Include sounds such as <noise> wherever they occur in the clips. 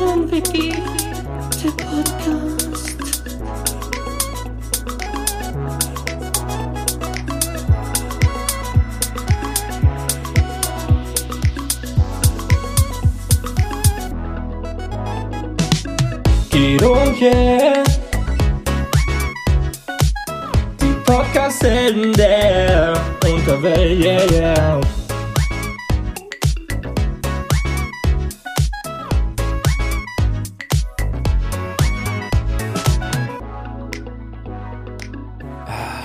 und Vicky, der Podcast. Guido und yeah. Die Podcast-Helden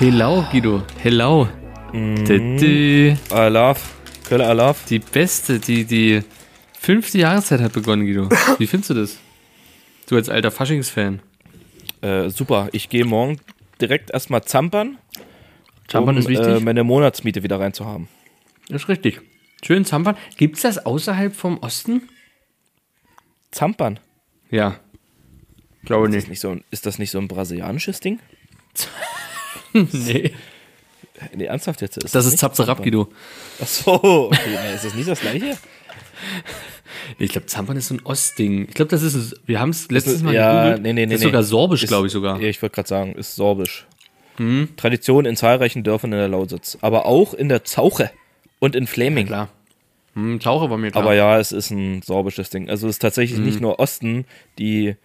Hello, Guido. Hello. Mhm. Dü. Alaf, Kölle Alaf. Die beste, die, die fünfte Jahreszeit hat begonnen, Guido. <laughs> Wie findest du das? Du als alter Faschingsfan. Äh, super, ich gehe morgen direkt erstmal zampern, Champern um ist wichtig. Äh, meine Monatsmiete wieder reinzuhaben. ist richtig. Schön Zampern. Gibt es das außerhalb vom Osten? Zampern? Ja. Glaube Ist nicht. das nicht so, ist das nicht so ein brasilianisches Ding? <laughs> <laughs> nee. Nee, ernsthaft jetzt? Ist Das ist nicht Zapzerab, Zampern? Guido. Ach so, okay, nee, ist das nicht das gleiche? <laughs> Ich glaube, Zampern ist so ein Ostding. Ich glaube, das ist, wir haben es letztes Mal ja, gegoogelt. nee, nee, nee. Das ist sogar Sorbisch, Ist- glaube ich sogar. Ja, ich wollte gerade sagen, ist Sorbisch. Hm? Tradition in zahlreichen Dörfern in der Lausitz. Aber auch in der Zauche und in Fleming. Klar. Hm, Taucher war mir klar. Aber ja, es ist ein sorbisches Ding. Also es ist tatsächlich Mhm. nicht nur Osten, die,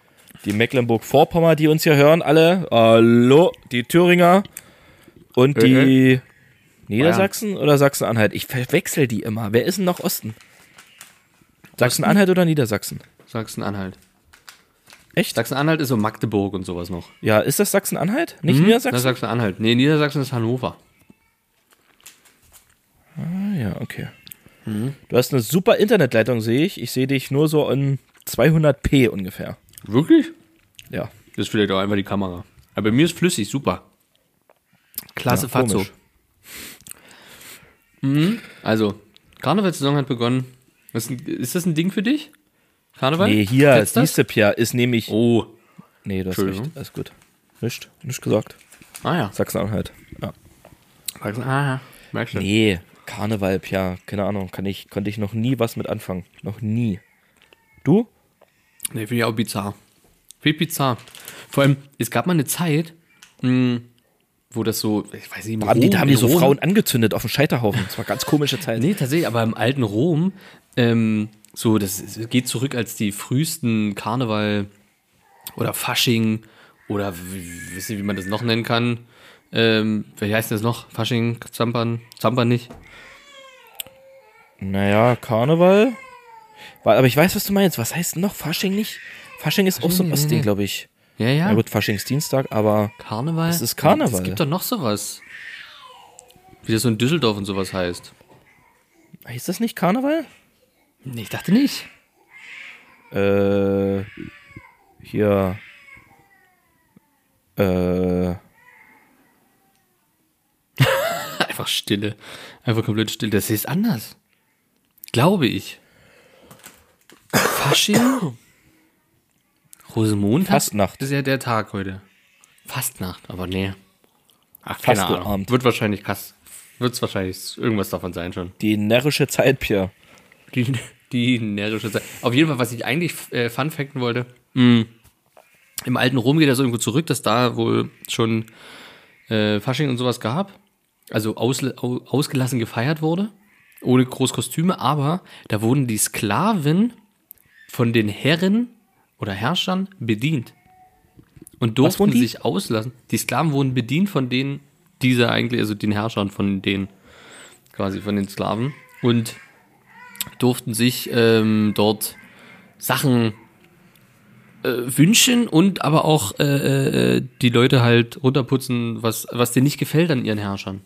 die Mecklenburg-Vorpommern, die uns hier hören, alle. Hallo, die Thüringer und Äh, die Niedersachsen oder Sachsen-Anhalt. Ich verwechsel die immer. Wer ist denn noch Osten? Sachsen-Anhalt oder Niedersachsen? Sachsen-Anhalt. Echt? Sachsen-Anhalt ist so Magdeburg und sowas noch. Ja, ist das Sachsen-Anhalt? Nicht Das ist Niedersachsen? Sachsen-Anhalt. Nee, Niedersachsen ist Hannover. Ah, ja, okay. Mhm. Du hast eine super Internetleitung, sehe ich. Ich sehe dich nur so in 200p ungefähr. Wirklich? Ja. Das ist vielleicht auch einfach die Kamera. Aber bei mir ist flüssig, super. Klasse Ja, Fatso. komisch. Also, Karnevalssaison hat begonnen. Was, ist das ein Ding für dich? Karneval? Nee, hier, das? siehst du, Pia, ist nämlich. Oh. Nee, hast Entschuldigung. recht. Alles gut. Nicht, nicht gesagt. Ah ja. Sachsen-Anhalt. Ja. Ah, merkst du. Nee, Karneval, Pia, keine Ahnung, kann ich, konnte ich noch nie was mit anfangen. Noch nie. Du? Nee, finde ich auch bizarr. Viel bizarr. Vor allem, es gab mal eine Zeit, mh, wo das so, ich weiß nicht, im Haben die, da haben die so Rom- Frauen angezündet auf dem Scheiterhaufen. Das war ganz komische Zeit. Nee, tatsächlich, aber im alten Rom, ähm, so, das geht zurück als die frühesten Karneval oder Fasching oder w- wisst ihr, wie man das noch nennen kann? Ähm, wie heißt das noch? Fasching, Zampern, Zampern nicht? Naja, Karneval. Aber ich weiß, was du meinst. Was heißt noch? Fasching nicht? Fasching ist auch so ein Ostding, glaube ich. Ja, ja. Ja gut, Faschingsdienstag, aber Karneval? Das ist Karneval. Es gibt doch noch sowas. Wie das so in Düsseldorf und sowas heißt. heißt das nicht Karneval? Nee, ich dachte nicht. Äh, hier. Äh, <laughs> Einfach Stille. Einfach komplett still. Das ist anders. Glaube ich. Fasching? Rosenmontag? Fastnacht. Das ist ja der Tag heute. Fastnacht, aber nee. Ach, keine. Ahnung. Wird wahrscheinlich Kass. Wird's wahrscheinlich irgendwas davon sein schon. die närrische Zeit, Pierre. Die, die närrische Zeit. Auf jeden Fall, was ich eigentlich äh, fun facten wollte. mh, Im alten Rom geht das irgendwo zurück, dass da wohl schon äh, Fasching und sowas gab. Also ausle- au, ausgelassen gefeiert wurde. Ohne Großkostüme. Aber da wurden die Sklaven von den Herren oder Herrschern bedient. Und durften sich auslassen. Die Sklaven wurden bedient von denen, dieser eigentlich, also den Herrschern von denen, quasi von den Sklaven. Und durften sich ähm, dort Sachen äh, wünschen und aber auch äh, äh, die Leute halt runterputzen, was, was denen nicht gefällt an ihren Herrschern.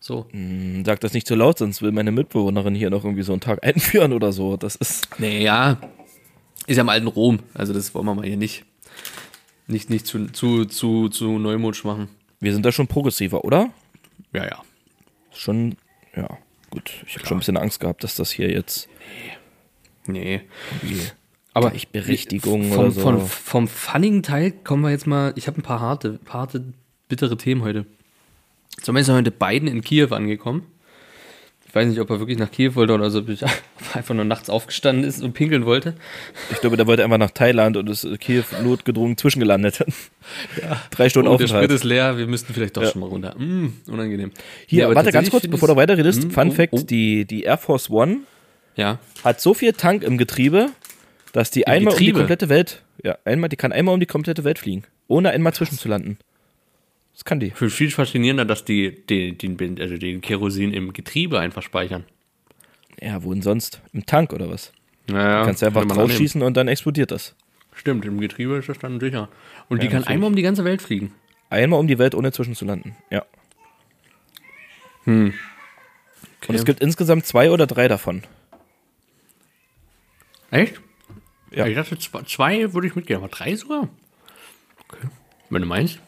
So. Hm, Sag das nicht zu laut, sonst will meine Mitbewohnerin hier noch irgendwie so einen Tag <laughs> einführen oder so. Das ist. Naja, ist ja im alten Rom, also das wollen wir mal hier nicht, nicht, nicht zu, zu, zu, zu Neumutsch machen. Wir sind da schon progressiver, oder? Ja, ja. Schon, ja, gut. Ich habe schon ein bisschen Angst gehabt, dass das hier jetzt Nee. irgendwie Aber Gleichberechtigung vom, oder so. Vom, vom funnigen Teil kommen wir jetzt mal. Ich habe ein paar harte, harte, bittere Themen heute. Zum Beispiel ist heute Biden in Kiew angekommen. Ich weiß nicht, ob er wirklich nach Kiew wollte oder so, ob er <laughs> einfach nur nachts aufgestanden ist und pinkeln wollte. Ich glaube, der wollte einfach nach Thailand und ist Kiew notgedrungen zwischengelandet. <laughs> Drei Stunden Oh, der Sprit Aufenthalt. ist leer, wir müssten vielleicht doch Ja. schon mal runter. Mm, unangenehm. Hier, aber warte ganz kurz, bevor du weiterredest. Mm, Fun oh, Fact, oh. Die, die Air Force One Ja, hat so viel Tank im Getriebe, dass die einmal um die Getriebe? komplette Welt, ja, einmal, die kann einmal um die komplette Welt fliegen, ohne einmal zwischenzulanden. Das kann die. für viel faszinierender, dass die den, den, also den Kerosin im Getriebe einfach speichern. Ja, wo denn sonst? Im Tank oder was? Naja, Kannst du einfach draufschießen und dann explodiert das. Stimmt, im Getriebe ist das dann sicher. Und die Ja, kann natürlich. einmal um die ganze Welt fliegen. Einmal um die Welt, ohne zwischenzulanden. Ja. Okay. Und es gibt insgesamt zwei oder drei davon. Echt? Ja. Ich dachte, zwei, zwei würde ich mitgehen, aber drei sogar? Okay. Wenn du meinst.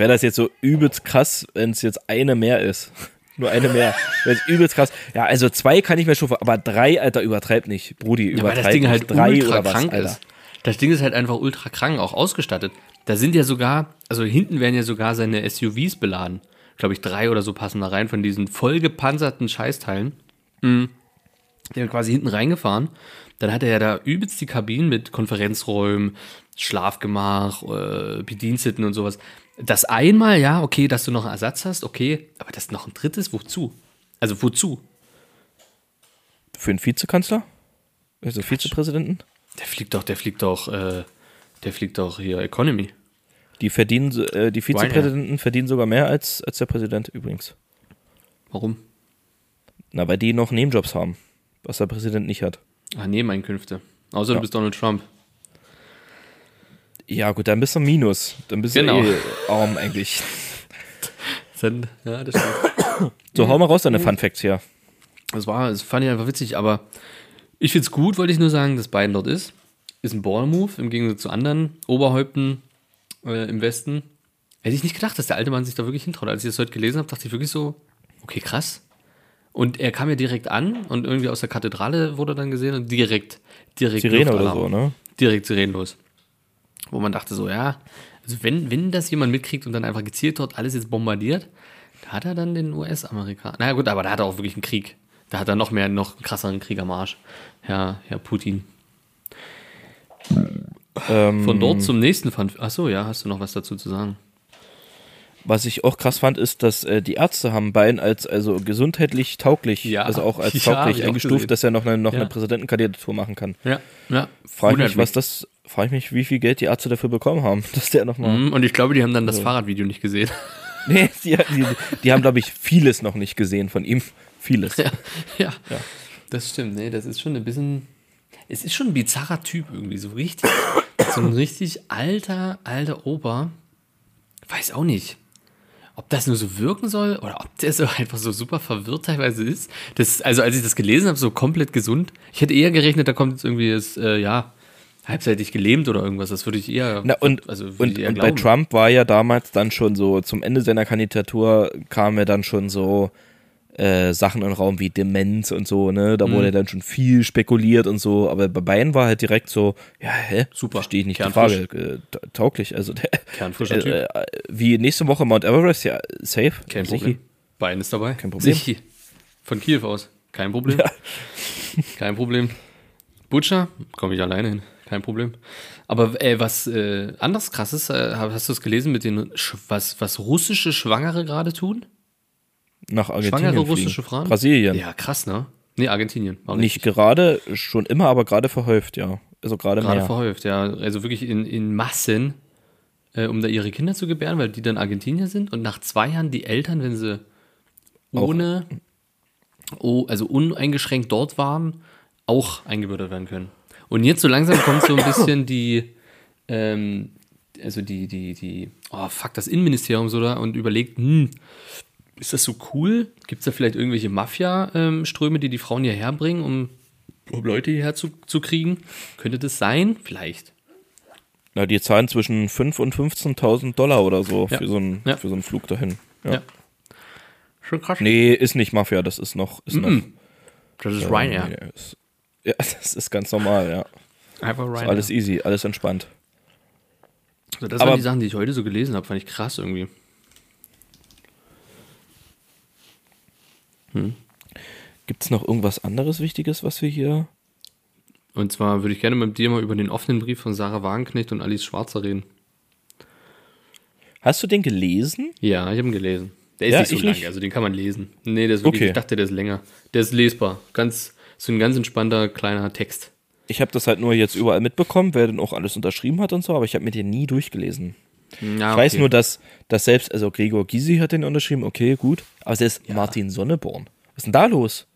Wäre das jetzt so übelst krass, wenn es jetzt eine mehr ist. <laughs> Nur eine mehr. Das ist übelst krass. Ja, also zwei kann ich mir schon vor, aber drei, Alter, übertreib nicht. Brudi, Ja, weil das Ding halt drei ultra was, krank Alter. ist. Das Ding ist halt einfach ultra krank, auch ausgestattet. Da sind ja sogar, also hinten werden ja sogar seine SUVs beladen. Glaube ich, drei oder so passen da rein von diesen vollgepanzerten Scheißteilen. Mhm. Die haben quasi hinten reingefahren. Dann hat er ja da übelst die Kabinen mit Konferenzräumen, Schlafgemach, äh, Bediensteten und sowas. Das einmal, ja, okay, dass du noch einen Ersatz hast, okay, aber das noch ein drittes, wozu? Also wozu? Für einen Vizekanzler? Also Vizepräsidenten? Der fliegt doch, der fliegt doch, äh, der fliegt doch hier Economy. Die verdienen, äh, die Vizepräsidenten verdienen sogar mehr als, als der Präsident übrigens. Warum? Na, weil die noch Nebenjobs haben, was der Präsident nicht hat. Ah, Nebeneinkünfte. Außer Ja. du bist Donald Trump. Ja, gut, dann bist du Minus. Dann bist Genau. du eh arm eigentlich. <laughs> Dann, ja, das stimmt. So, hau mal raus deine Fun Facts hier. Das war, das fand ich einfach witzig, aber ich find's gut, wollte ich nur sagen, dass Biden dort ist. Ist ein Ball-Move im Gegensatz zu anderen Oberhäupten äh, im Westen. Hätte ich nicht gedacht, dass der alte Mann sich da wirklich hintraut. Als ich das heute gelesen habe, dachte ich wirklich so, okay, krass. Und er kam ja direkt an und irgendwie aus der Kathedrale wurde dann gesehen und direkt, direkt Sirene oder so, ne? direkt sirenlos. Wo man dachte so, ja, also wenn, wenn das jemand mitkriegt und dann einfach gezielt dort alles jetzt bombardiert, da hat er dann den US-Amerikaner. Na ja, gut, aber da hat er auch wirklich einen Krieg. Da hat er noch mehr, noch einen krasseren Krieg am Arsch. Herr, Herr Putin. Ähm, Von dort zum nächsten Fun. Achso, ja, hast du noch was dazu zu sagen? Was ich auch krass fand, ist, dass äh, die Ärzte haben Biden als also gesundheitlich tauglich, Ja. also auch als <laughs> Ja, tauglich auch eingestuft, dass er noch eine, noch Ja. eine Präsidentenkandidatur machen kann. Ja, ja. Frage ich mich, was das, frage ich mich, wie viel Geld die Ärzte dafür bekommen haben, <laughs> dass der nochmal. Mhm, Und ich glaube, die haben dann das Fahrradvideo nicht gesehen. <laughs> Nee, die, die, die haben, glaube ich, vieles noch nicht gesehen von ihm. Vieles. ja, ja, das stimmt. Nee, das ist schon ein bisschen. Es ist schon ein bizarrer Typ irgendwie, so richtig. so ein richtig alter, alter Opa. Weiß auch nicht. Ob das nur so wirken soll oder ob der so <laughs> einfach so super verwirrt teilweise ist. Das, also, als ich das gelesen habe, so komplett gesund. Ich hätte eher gerechnet, da kommt jetzt irgendwie das, äh, ja, halbseitig gelähmt oder irgendwas. Das würde ich eher. Na, und, also, und, eher und bei. Trump war ja damals dann schon so, zum Ende seiner Kandidatur kam ja dann schon so äh, Sachen in den Raum wie Demenz und so, ne? Da Mhm. wurde dann schon viel spekuliert und so, aber bei Bayern war halt direkt so, ja, hä? Super. Verstehe ich nicht die Kernfrisch. Frage. Äh, ta- tauglich, also der, Kernfrischer <laughs> äh, Typ. äh, wie nächste Woche Mount Everest, ja, safe. Kein Sichi. Problem. Bein ist dabei. Kein Problem. Sichi. Von Kiew aus. Kein Problem. <laughs> Kein Problem. Butcher, komme ich alleine hin. Kein Problem. Aber äh, was äh, anderes krasses, hast du es gelesen mit den, was, was russische Schwangere gerade tun? Nach Argentinien. Schwangere russische Frauen? Brasilien. Ja, krass, ne? Nee, Argentinien. Nicht gerade, schon immer, aber gerade verhäuft, ja. Also gerade Gerade mehr. verhäuft, ja. Also wirklich in, in Massen, äh, um da ihre Kinder zu gebären, weil die dann Argentinier sind und nach zwei Jahren die Eltern, wenn sie ohne, oh, also uneingeschränkt dort waren, auch eingebürgert werden können. Und jetzt so langsam <coughs> kommt so ein bisschen die, ähm, also die, die, die, oh fuck, das Innenministerium so da und überlegt, hm, ist das so cool? Gibt es da vielleicht irgendwelche Mafia-Ströme, die die Frauen hierher bringen, um, um Leute hierher zu, zu kriegen? Könnte das sein? Vielleicht. Na, die zahlen zwischen 5.000 und 15.000 Dollar oder so Ja. für, so einen, Ja. für so einen Flug dahin. Ja. Ja. Schon krass. Nee, ist nicht Mafia, das ist noch. Ist noch Das ist äh, Ryanair. nee, ist, ja, <laughs> das ist ganz normal, ja. Einfach Ist Ryanair. alles easy, alles entspannt. Also das Aber- waren die Sachen, die ich heute so gelesen habe, fand ich krass irgendwie. Hm. Gibt es noch irgendwas anderes Wichtiges, was wir hier. Und zwar würde ich gerne mit dir mal über den offenen Brief von Sarah Wagenknecht und Alice Schwarzer reden. Hast du den gelesen? Ja, ich habe ihn gelesen. Der ist Ja, nicht so lang, nicht. also den kann man lesen. Nee, der ist wirklich, Okay. ich dachte, der ist länger. Der ist lesbar. Ganz, so ein ganz entspannter kleiner Text. Ich habe das halt nur jetzt überall mitbekommen, wer denn auch alles unterschrieben hat und so, aber ich habe mir den nie durchgelesen. Ja, Ich weiß nur, dass, dass selbst, also Gregor Gysi hat den unterschrieben, okay, gut. Aber selbst Martin Sonneborn. Was ist denn da los?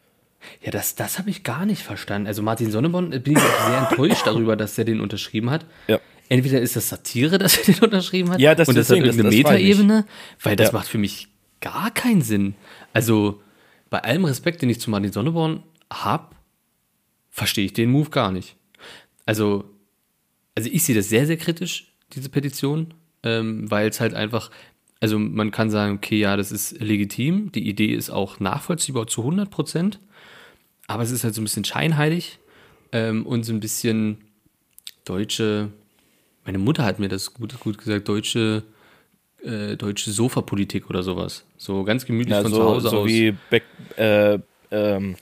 Ja, das, das habe ich gar nicht verstanden. Also Martin Sonneborn, äh, bin ich auch sehr enttäuscht darüber, dass er den unterschrieben hat. Ja. Entweder ist das Satire, <laughs> dass er den unterschrieben hat, Ja, das- und das hat deswegen, das- irgendeine. Metaebene, weil das Ja. macht für mich gar keinen Sinn. Also bei allem Respekt, den ich zu Martin Sonneborn habe, verstehe ich den Move gar nicht. Also, also ich sehe das sehr, sehr kritisch, diese Petition, ähm, weil es halt einfach, also man kann sagen, okay, ja, das ist legitim, die Idee ist auch nachvollziehbar zu 100 Prozent, aber es ist halt so ein bisschen scheinheilig ähm, und so ein bisschen deutsche, meine Mutter hat mir das gut, gut gesagt, deutsche, äh, deutsche Sofapolitik oder sowas. So ganz gemütlich Ja, von so, zu Hause so aus. wie Back, äh, ähm,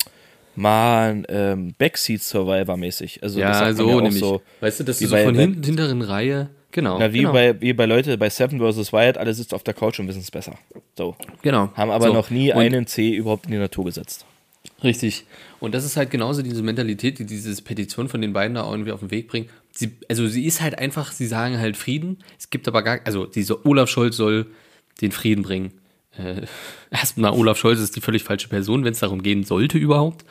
man, ähm, Backseat Survivor mäßig. Also das ja, so nämlich. so. weißt du, dass du so von hinten, hinteren Reihe, genau. Na, wie, genau, bei, wie bei Leute bei Seven vs. Wild, alle sitzen auf der Couch und wissen es besser. So. genau. Haben aber So. noch nie Und- einen C überhaupt in die Natur gesetzt. Richtig. Und das ist halt genauso diese Mentalität, die diese Petition von den beiden da irgendwie auf den Weg bringt. Sie, also sie ist halt einfach, sie sagen halt Frieden. Es gibt aber gar, also dieser Olaf Scholz soll den Frieden bringen. Äh, <laughs> erstmal, Olaf Scholz ist die völlig falsche Person, wenn es darum gehen sollte überhaupt.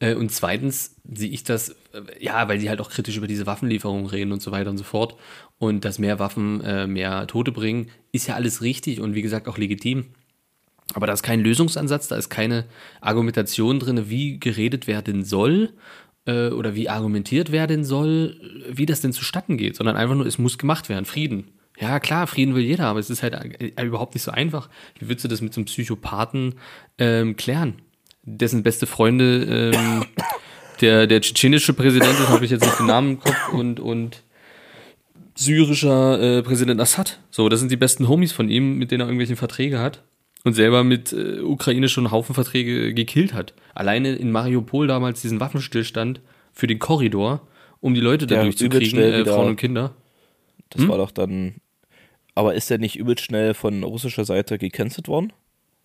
Äh, und zweitens sehe ich das, äh, ja, weil die halt auch kritisch über diese Waffenlieferungen reden und so weiter und so fort. Und dass mehr Waffen äh, mehr Tote bringen, ist ja alles richtig und wie gesagt auch legitim. Aber da ist kein Lösungsansatz, da ist keine Argumentation drin, wie geredet werden soll äh, oder wie argumentiert werden soll, wie das denn zustatten geht, sondern einfach nur, es muss gemacht werden. Frieden. Ja, klar, Frieden will jeder, aber es ist halt äh, überhaupt nicht so einfach. Wie würdest du das mit so einem Psychopathen ähm, klären? Dessen beste Freunde, ähm, der, der tschetschenische Präsident ist, habe ich jetzt nicht den Namen im Kopf, und, und syrischer äh, Präsident Assad. So, das sind die besten Homies von ihm, mit denen er irgendwelche Verträge hat und selber mit äh, Ukraine schon einen Haufen Verträge gekillt hat. Alleine in Mariupol damals diesen Waffenstillstand für den Korridor, um die Leute da übelst schnell äh, Frauen und Kinder. Das Hm? war doch dann. Aber ist der nicht übelst schnell von russischer Seite gecancelt worden?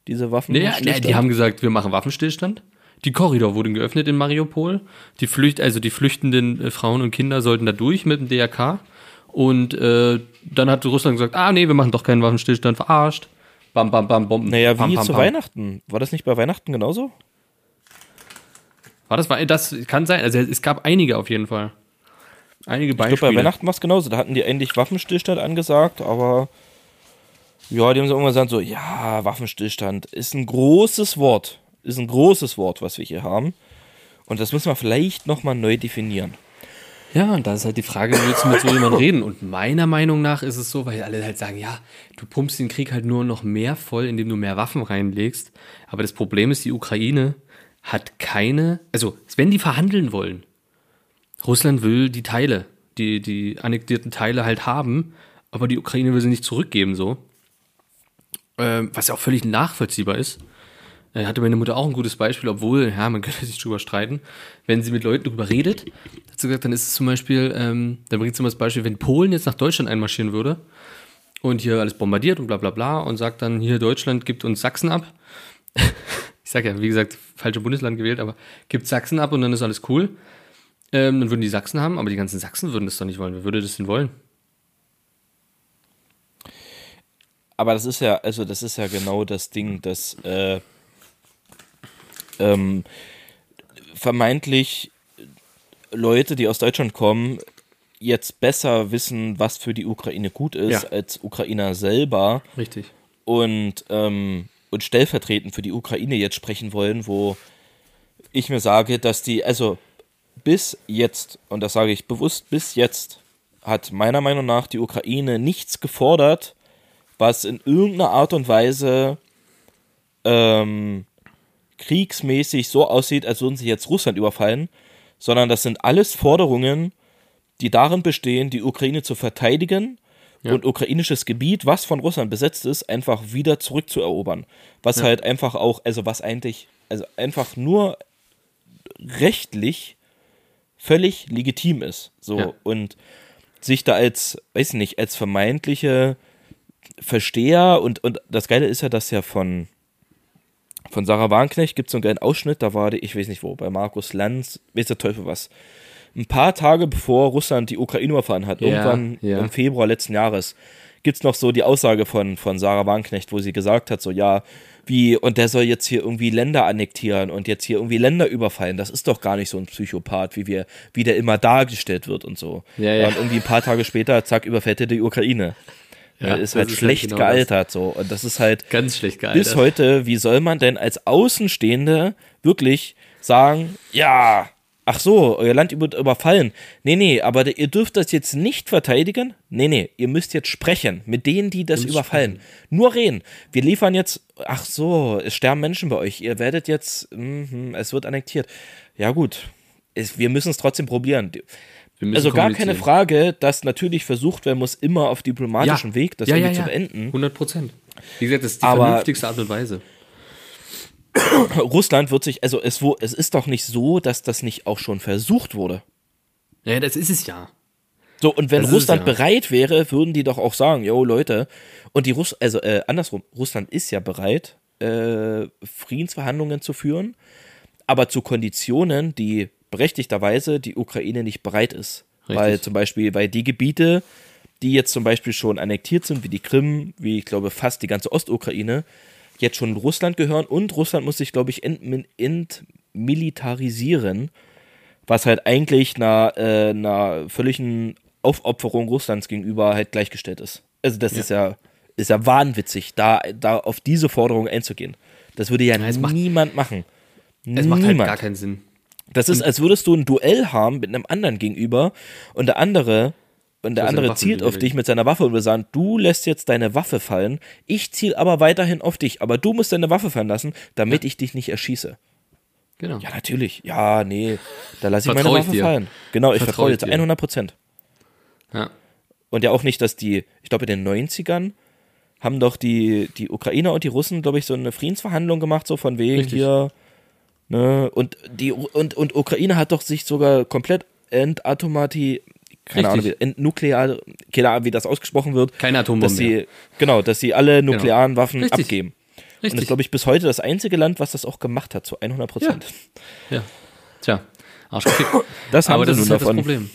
Diese Waffen? Naja, nee, die haben gesagt, wir machen Waffenstillstand. Die Korridor wurden geöffnet in Mariupol. Die Flücht, also die flüchtenden äh, Frauen und Kinder sollten da durch mit dem DRK. Und äh, dann hat Russland gesagt, ah nee, wir machen doch keinen Waffenstillstand, verarscht. Bam, bam, bam, Bomben. Naja, bam, wie bam, zu bam. Weihnachten. War das nicht bei Weihnachten genauso? War das, das kann sein. Also es gab einige auf jeden Fall. Einige Ich glaube, Beispiele. bei Weihnachten war es genauso. Da hatten die endlich Waffenstillstand angesagt, aber ja, die haben so irgendwann gesagt, so, ja, Waffenstillstand ist ein großes Wort. Ist ein großes Wort, was wir hier haben. Und das müssen wir vielleicht nochmal neu definieren. Ja, und da ist halt die Frage, willst du mit so jemandem reden? Und meiner Meinung nach ist es so, weil alle halt sagen, ja, du pumpst den Krieg halt nur noch mehr voll, indem du mehr Waffen reinlegst. Aber das Problem ist, die Ukraine hat keine, also wenn die verhandeln wollen, Russland will die Teile, die, die annektierten Teile halt haben, aber die Ukraine will sie nicht zurückgeben, so. Ähm, was ja auch völlig nachvollziehbar ist. Äh, hatte meine Mutter auch ein gutes Beispiel, obwohl, ja, man <laughs> könnte sich drüber streiten. Wenn sie mit Leuten drüber redet, hat sie gesagt, dann ist es zum Beispiel, ähm, dann bringt sie immer das Beispiel, wenn Polen jetzt nach Deutschland einmarschieren würde und hier alles bombardiert und bla bla bla und sagt dann, hier Deutschland gibt uns Sachsen ab. <laughs> ich sag ja, wie gesagt, falsche Bundesland gewählt, aber gibt Sachsen ab und dann ist alles cool. Ähm, dann würden die Sachsen haben, aber die ganzen Sachsen würden das doch nicht wollen. Wer würde das denn wollen? Aber das ist ja, also das ist ja genau das Ding, dass äh, ähm, vermeintlich Leute, die aus Deutschland kommen, jetzt besser wissen, was für die Ukraine gut ist, Ja. als Ukrainer selber Richtig. und, ähm, und stellvertretend für die Ukraine jetzt sprechen wollen, wo ich mir sage, dass die, also bis jetzt, und das sage ich bewusst, bis jetzt hat meiner Meinung nach die Ukraine nichts gefordert, was in irgendeiner Art und Weise ähm, kriegsmäßig so aussieht, als würden sie jetzt Russland überfallen, sondern das sind alles Forderungen, die darin bestehen, die Ukraine zu verteidigen und ukrainisches Gebiet, was von Russland besetzt ist, einfach wieder zurückzuerobern. Was halt einfach auch, also was eigentlich, also einfach nur rechtlich völlig legitim ist. So Ja. und sich da als, weiß ich nicht, als vermeintliche Versteher und, und das Geile ist ja, dass ja von, von Sarah Warnknecht gibt es so einen geilen Ausschnitt, da war die, ich weiß nicht wo, bei Markus Lanz, weiß der Teufel was. Ein paar Tage bevor Russland die Ukraine überfallen hat, Ja, irgendwann ja. im Februar letzten Jahres, gibt es noch so die Aussage von, von Sarah Warnknecht, wo sie gesagt hat, so ja, wie, und der soll jetzt hier irgendwie Länder annektieren und jetzt hier irgendwie Länder überfallen. Das ist doch gar nicht so ein Psychopath, wie wir, wie der immer dargestellt wird und so. Ja, ja. Und irgendwie ein paar Tage später, zack, überfällt er die Ukraine. Ja, ist das halt ist halt schlecht genau gealtert so. Und das ist halt Ganz schlecht gealtert. bis heute, wie soll man denn als Außenstehende wirklich sagen, ja, ach so, euer Land wird überfallen. Nee, nee, aber ihr dürft das jetzt nicht verteidigen. Nee, nee, ihr müsst jetzt sprechen mit denen, die das überfallen. Nur reden. Wir liefern jetzt, ach so, es sterben Menschen bei euch. Ihr werdet jetzt, mhm, es wird annektiert. Ja gut, es, wir müssen es trotzdem probieren. Also gar keine. Frage, dass natürlich versucht werden muss, immer auf diplomatischem Weg das ja, ja, irgendwie ja. zu beenden. 100 Prozent. Wie gesagt, das ist die Aber- vernünftigste Art und Weise. Russland wird sich, also es, wo, es ist doch nicht so, dass das nicht auch schon versucht wurde. Ja, das ist es ja. So, und wenn Das es Russland ja. bereit wäre, würden die doch auch sagen, yo Leute, und die Russ, also äh, andersrum, Russland ist ja bereit, äh, Friedensverhandlungen zu führen, aber zu Konditionen, die berechtigterweise die Ukraine nicht bereit ist. Richtig. Weil zum Beispiel, weil die Gebiete, die jetzt zum Beispiel schon annektiert sind, wie die Krim, wie ich glaube fast die ganze Ostukraine, jetzt schon Russland gehören und Russland muss sich, glaube ich, entmilitarisieren, was halt eigentlich einer, äh, einer völligen Aufopferung Russlands gegenüber halt gleichgestellt ist. Also das ist ja ist ja wahnwitzig, da, da auf diese Forderung einzugehen. Das würde ja, macht- niemand machen. Es macht halt Niemand. gar keinen Sinn. Das ist, als würdest du ein Duell haben mit einem anderen gegenüber und der andere und der andere zielt auf dich mit seiner Waffe und will sagen, du lässt jetzt deine Waffe fallen, ich ziel aber weiterhin auf dich, aber du musst deine Waffe fallen lassen, damit ich dich nicht erschieße. Genau. Ja, natürlich. Ja, nee, da lasse ich meine ich Waffe dir. fallen. Genau, ich Vertrau vertraue jetzt dir. 100 Prozent. Ja. Und ja auch nicht, dass die, ich glaube in den 90ern haben doch die, die Ukrainer und die Russen, glaube ich, so eine Friedensverhandlung gemacht, so von wegen Richtig. hier, ne, und die, und, und Ukraine hat doch sich sogar komplett entomati, keine Richtig. Ahnung, wie, entnuklear, keine Ahnung, wie das ausgesprochen wird. Keine Atombombe Dass sie, genau, dass sie alle nuklearen Waffen Richtig. abgeben. Und das Richtig. ist, glaube ich, bis heute das einzige Land, was das auch gemacht hat, zu 100 Prozent. Ja. Tja, Arschgefickt. <laughs> Das haben Aber sie das nun ist halt davon. das Problem.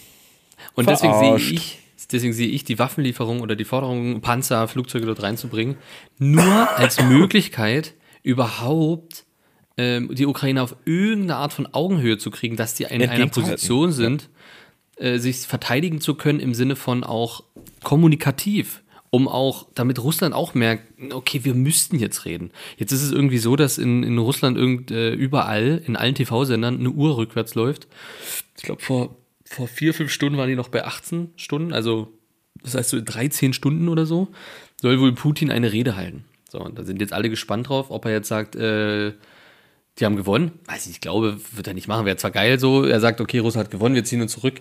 Und deswegen sehe ich, deswegen sehe ich die Waffenlieferung oder die Forderung, Panzer, Flugzeuge dort reinzubringen, nur als <laughs> Möglichkeit, überhaupt ähm, die Ukraine auf irgendeine Art von Augenhöhe zu kriegen, dass die in einer. Position sind, äh, sich verteidigen zu können im Sinne von auch kommunikativ, um auch, damit Russland auch merkt, okay, wir müssten jetzt reden. Jetzt ist es irgendwie so, dass in, in Russland irgend, äh, überall, in allen TV-Sendern, eine Uhr rückwärts läuft. Ich glaube, vor, vor vier, fünf Stunden waren die noch bei 18 Stunden, also das heißt so 13 Stunden oder so, soll wohl Putin eine Rede halten. So, und da sind jetzt alle gespannt drauf, ob er jetzt sagt, äh, die haben gewonnen. Weiß ich, ich glaube, wird er nicht machen. Wäre zwar geil so. Er sagt, okay, Russland hat gewonnen, wir ziehen uns zurück.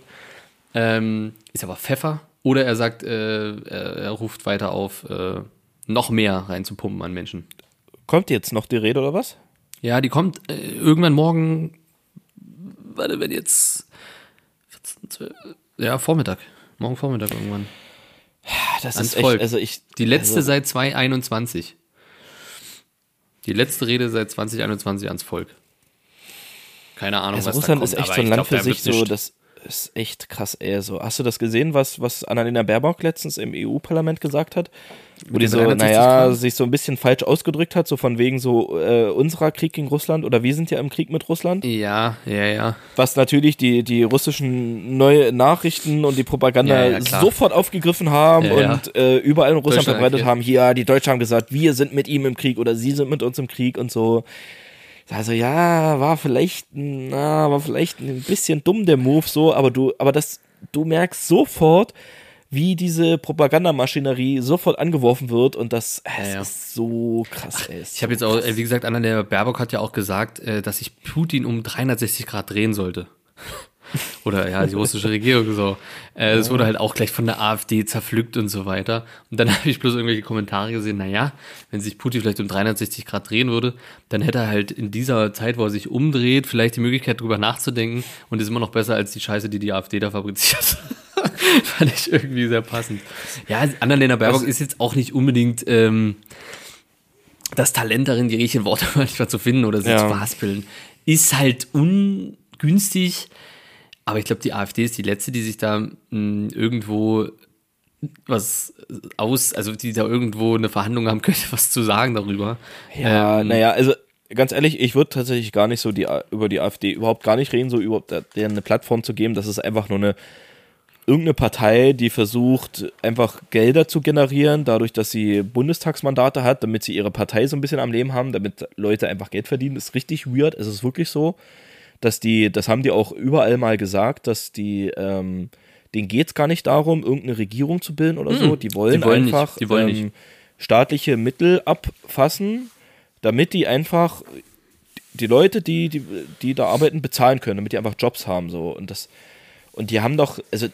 Ähm, ist aber Pfeffer. Oder er sagt, äh, er, er ruft weiter auf, äh, noch mehr reinzupumpen an Menschen. Kommt jetzt noch die Rede oder was? Ja, die kommt äh, irgendwann morgen. Warte, wenn jetzt. 14, 12, ja, Vormittag. Morgen Vormittag irgendwann. Das Ans ist echt, also ich. Die letzte also, seit 2021. Die letzte Rede seit 2021 ans Volk. Keine Ahnung, Also was Russland da kommt, ist echt so ein Land für sich so, das ist echt krass, ey. So, hast du das gesehen, was, was Annalena Baerbock letztens im EU-Parlament gesagt hat? Wo die so, 360 naja, sich so ein bisschen falsch ausgedrückt hat, so von wegen so äh, unserer Krieg gegen Russland oder wir sind ja im Krieg mit Russland. Ja, ja, ja. Was natürlich die, die russischen neue Nachrichten und die Propaganda Ja, ja, sofort aufgegriffen haben Ja, und äh, überall in Russland verbreitet haben, hier, die Deutschen haben gesagt, wir sind mit ihm im Krieg oder sie sind mit uns im Krieg und so. Also ja, war vielleicht, na, war vielleicht ein bisschen dumm der Move so, aber du, aber das, du merkst sofort, wie diese Propagandamaschinerie sofort angeworfen wird und das, es ja. ist so krass, ey. Ich habe jetzt auch, wie gesagt, Anna der Baerbock hat ja auch gesagt, äh, dass sich Putin um 360 Grad drehen sollte. Oder ja, die russische Regierung so. Äh, Es wurde halt auch gleich von der AfD zerpflückt und so weiter. Und dann <laughs> habe ich bloß irgendwelche Kommentare gesehen, naja, wenn sich Putin vielleicht um 360 Grad drehen würde, dann hätte er halt in dieser Zeit, wo er sich umdreht, vielleicht die Möglichkeit, drüber nachzudenken und ist immer noch besser als die Scheiße, die die AfD da fabriziert. <laughs> Fand ich irgendwie sehr passend. Ja, Annalena Baerbock ist jetzt auch nicht unbedingt ähm, das Talent darin, die richtigen Worte <laughs> manchmal zu finden oder sie Ja. zu verhaspeln. Ist halt ungünstig. Aber ich glaube, die AfD ist die letzte, die sich da mh, irgendwo was aus, also die da irgendwo eine Verhandlung haben könnte, <laughs> was zu sagen darüber. Ja, Ähm, naja, also ganz ehrlich, ich würde tatsächlich gar nicht so die, über die AfD überhaupt gar nicht reden, so überhaupt der- denen eine Plattform zu geben. Das ist einfach nur eine irgendeine Partei, die versucht, einfach Gelder zu generieren, dadurch, dass sie Bundestagsmandate hat, damit sie ihre Partei so ein bisschen am Leben haben, damit Leute einfach Geld verdienen. Das ist richtig weird. Es ist wirklich so, dass die, das haben die auch überall mal gesagt, dass die, ähm, denen geht es gar nicht darum, irgendeine Regierung zu bilden oder so. Die wollen, Mhm. Die wollen nicht. einfach Die wollen ähm, nicht. staatliche Mittel abfassen, damit die einfach die Leute, die, die, die da arbeiten, bezahlen können, damit die einfach Jobs haben. So. Und das, und die haben doch, also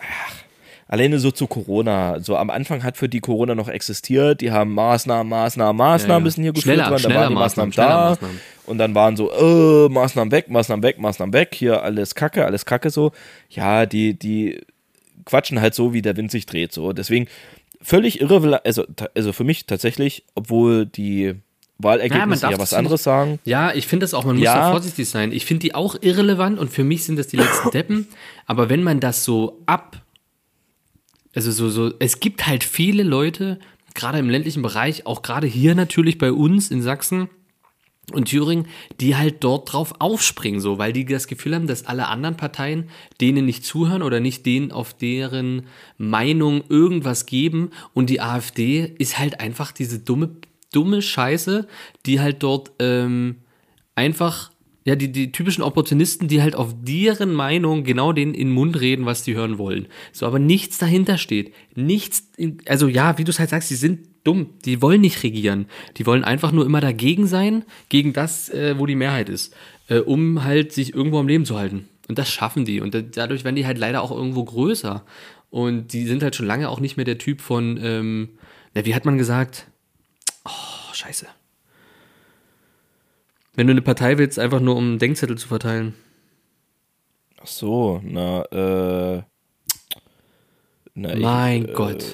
ach, alleine so zu Corona, so am Anfang hat für die Corona noch existiert, die haben Maßnahmen, Maßnahmen, Maßnahmen müssen hier geführt werden, schneller waren die Maßnahmen, Maßnahmen, da Maßnahmen. und dann waren so, äh, Maßnahmen weg, Maßnahmen weg, Maßnahmen weg, hier alles Kacke, alles Kacke so. Ja, die, die quatschen halt so, wie der Wind sich dreht, so. Deswegen völlig irrelevant, also, also für mich tatsächlich, obwohl die Wahlergebnisse darf ja, was nicht- anderes sagen. Ja, ich finde das auch, man muss Ja. da vorsichtig sein. Ich finde die auch irrelevant und für mich sind das die letzten <laughs> Deppen. Aber wenn man das so ab, also so, so, es gibt halt viele Leute, gerade im ländlichen Bereich, auch gerade hier natürlich bei uns in Sachsen und Thüringen, die halt dort drauf aufspringen, so, weil die das Gefühl haben, dass alle anderen Parteien denen nicht zuhören oder nicht denen auf deren Meinung irgendwas geben. Und die AfD ist halt einfach diese dumme, dumme Scheiße, die halt dort ähm, einfach, ja, die, die typischen Opportunisten, die halt auf deren Meinung genau den in den Mund reden, was die hören wollen. So, aber nichts dahinter steht. Nichts, in- also ja, wie du es halt sagst, die sind dumm. Die wollen nicht regieren. Die wollen einfach nur immer dagegen sein, gegen das, äh, wo die Mehrheit ist, äh, um halt sich irgendwo am Leben zu halten. Und das schaffen die. Und da- dadurch werden die halt leider auch irgendwo größer. Und die sind halt schon lange auch nicht mehr der Typ von, ähm, na, wie hat man gesagt? Oh, scheiße. Wenn du eine Partei willst, einfach nur um einen Denkzettel zu verteilen. Ach so, na, äh. Na, ich- Mein äh, Gott.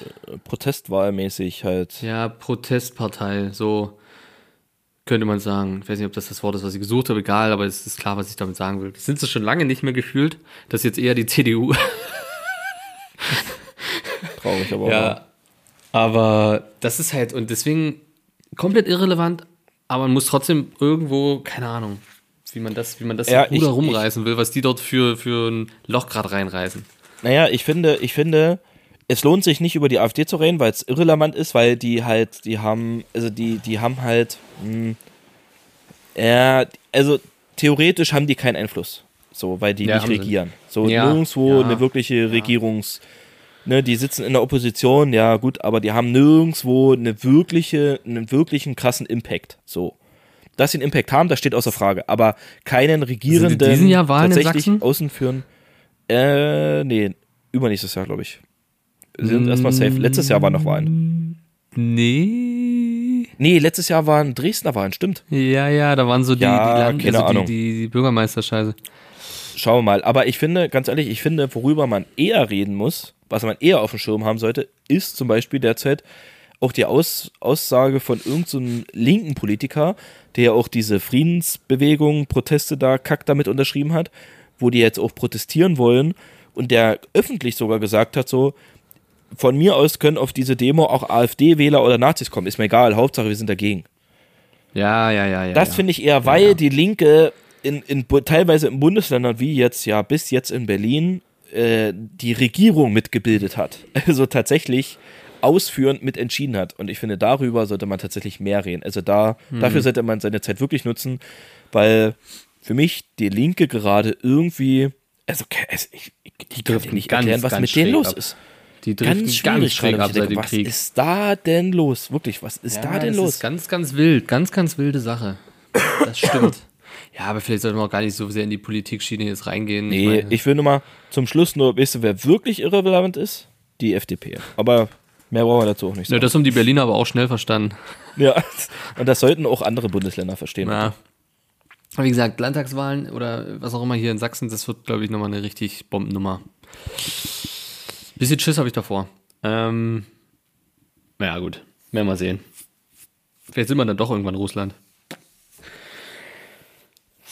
Protestwahlmäßig halt. Ja, Protestpartei, so könnte man sagen. Ich weiß nicht, ob das das Wort ist, was ich gesucht habe, egal, aber es ist klar, was ich damit sagen will. Das sind sie schon lange nicht mehr gefühlt. Das ist jetzt eher die <laughs> CDU. Traurig, aber. Ja, aber das ist halt, und deswegen komplett irrelevant, aber man muss trotzdem irgendwo, keine Ahnung, wie man das, wie man das Ja, Ruder rumreißen will, was die dort für, für ein Loch gerade reinreißen. Naja, ich finde, ich finde, es lohnt sich nicht über die AfD zu reden, weil es irrelevant ist, weil die halt, die haben, also die, die haben halt, mh, ja, also theoretisch haben die keinen Einfluss. So, weil die Ja, nicht regieren. So Ja, nirgendwo ja, eine wirkliche Regierungs, ne, die sitzen in der Opposition, ja gut, aber die haben nirgendwo eine wirkliche, einen wirklichen krassen Impact. So. Dass sie einen Impact haben, das steht außer Frage. Aber keinen regierenden diesem Jahr Wahlen in tatsächlich Sachsen? außen führen. Äh, nee, übernächstes Jahr, glaube ich. Wir sind erstmal safe. Letztes Jahr waren noch Wahlen. Nee. Nee, letztes Jahr waren Dresdner Wahlen, stimmt. Ja, ja, da waren so die, Ja, die, Land, also die, die, die Bürgermeisterscheiße. Schauen wir mal. Aber ich finde, ganz ehrlich, ich finde, worüber man eher reden muss, was man eher auf dem Schirm haben sollte, ist zum Beispiel derzeit auch die Aus Aussage von irgendeinem linken Politiker, der auch diese Friedensbewegung, Proteste da, Kack damit unterschrieben hat, wo die jetzt auch protestieren wollen und der öffentlich sogar gesagt hat, so, von mir aus können auf diese Demo auch AfD-Wähler oder Nazis kommen, ist mir egal, Hauptsache wir sind dagegen. Ja, ja, ja, ja. Das ja. finde ich eher, weil die Linke in, in, teilweise in Bundesländern wie jetzt, ja, bis jetzt in Berlin, äh, die Regierung mitgebildet hat. <laughs> Also tatsächlich ausführend mit entschieden hat. Und ich finde, darüber sollte man tatsächlich mehr reden. Also da, Mhm. dafür sollte man seine Zeit wirklich nutzen, weil für mich die Linke gerade irgendwie, also, also ich, ich, kann dir nicht ganz, erklären, was ganz mit denen los ab. ist. Die Ganz schwierig schräg ab seit dem was Krieg. ist da denn los? Wirklich, was ist da denn los? ist ganz, ganz wild. Ganz, ganz wilde Sache. Das stimmt. <laughs> Ja, aber vielleicht sollten wir auch gar nicht so sehr in die Politikschiene jetzt reingehen. Nee, meine- ich will nur mal zum Schluss nur, weißt du, wer wirklich irrelevant ist? Die FDP. Aber mehr brauchen wir dazu auch nicht ja, sagen. das haben die Berliner aber auch schnell verstanden. <laughs> Ja, und das sollten auch andere Bundesländer verstehen. Ja. Wie gesagt, Landtagswahlen oder was auch immer hier in Sachsen, das wird, glaube ich, nochmal eine richtig Bombennummer. Bisschen Schiss habe ich davor. Ähm, naja, gut. Werden wir sehen. Vielleicht sind wir dann doch irgendwann Russland.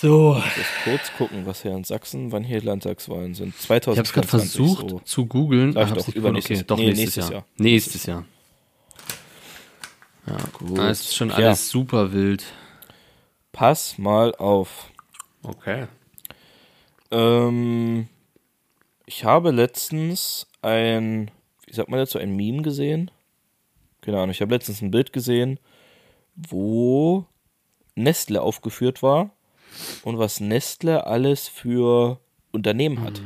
So. Jetzt kurz gucken, was hier in Sachsen, wann hier Landtagswahlen sind. Ich habe es gerade 2024. versucht So. zu googeln. Ich hab's doch, übernächstes- okay, doch nee, nächstes, nächstes Jahr. Jahr. Nächstes Jahr. Gut. Ah, es ist schon Ja. alles super wild. Pass mal auf. Okay. Ähm, ich habe letztens ein, wie sagt man dazu, ein Meme gesehen. Keine Ahnung, ich habe letztens ein Bild gesehen, wo Nestle aufgeführt war und was Nestle alles für Unternehmen hat.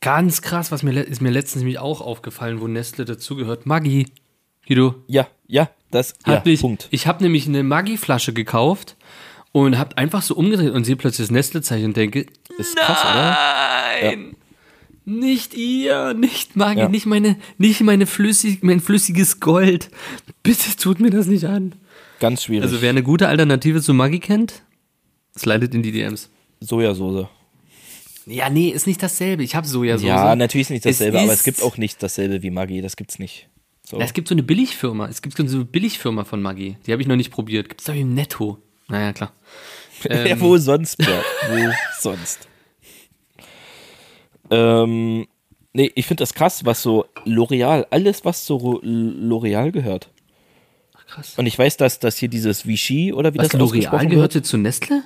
Ganz krass, was mir ist mir letztens nämlich auch aufgefallen, wo Nestle dazugehört. Maggi. Guido, Ja, ja, das, ja, hab ich, Punkt. ich habe nämlich eine Maggi-Flasche gekauft und habe einfach so umgedreht und sehe plötzlich das Nestle-Zeichen und denke, Ist krass, oder? nein, nicht ihr, nicht Maggi, Ja. nicht meine, nicht meine flüssig, mein flüssiges Gold. Bitte tut mir das nicht an. Ganz schwierig. Also wer eine gute Alternative zu Maggi kennt, slidet in die DMs. Sojasauce. Ja, nee, ist nicht dasselbe. Ich habe Sojasauce. Ja, natürlich ist nicht dasselbe, aber es gibt auch nicht dasselbe wie Maggi, das gibt's nicht. So. Ja, es gibt so eine Billigfirma. Es gibt so eine Billigfirma von Maggi. Die habe ich noch nicht probiert. Gibt es da im Netto? Naja, klar. Ähm, <laughs> ja, wo sonst, ja. wo <laughs> sonst? Ähm, nee, ich finde das krass, was so L'Oreal, alles, was zu Ro- L'Oreal gehört. Krass. Und ich weiß, dass, dass hier dieses Vichy oder wie Was, das L'Oreal gehörte wird. zu Nestle?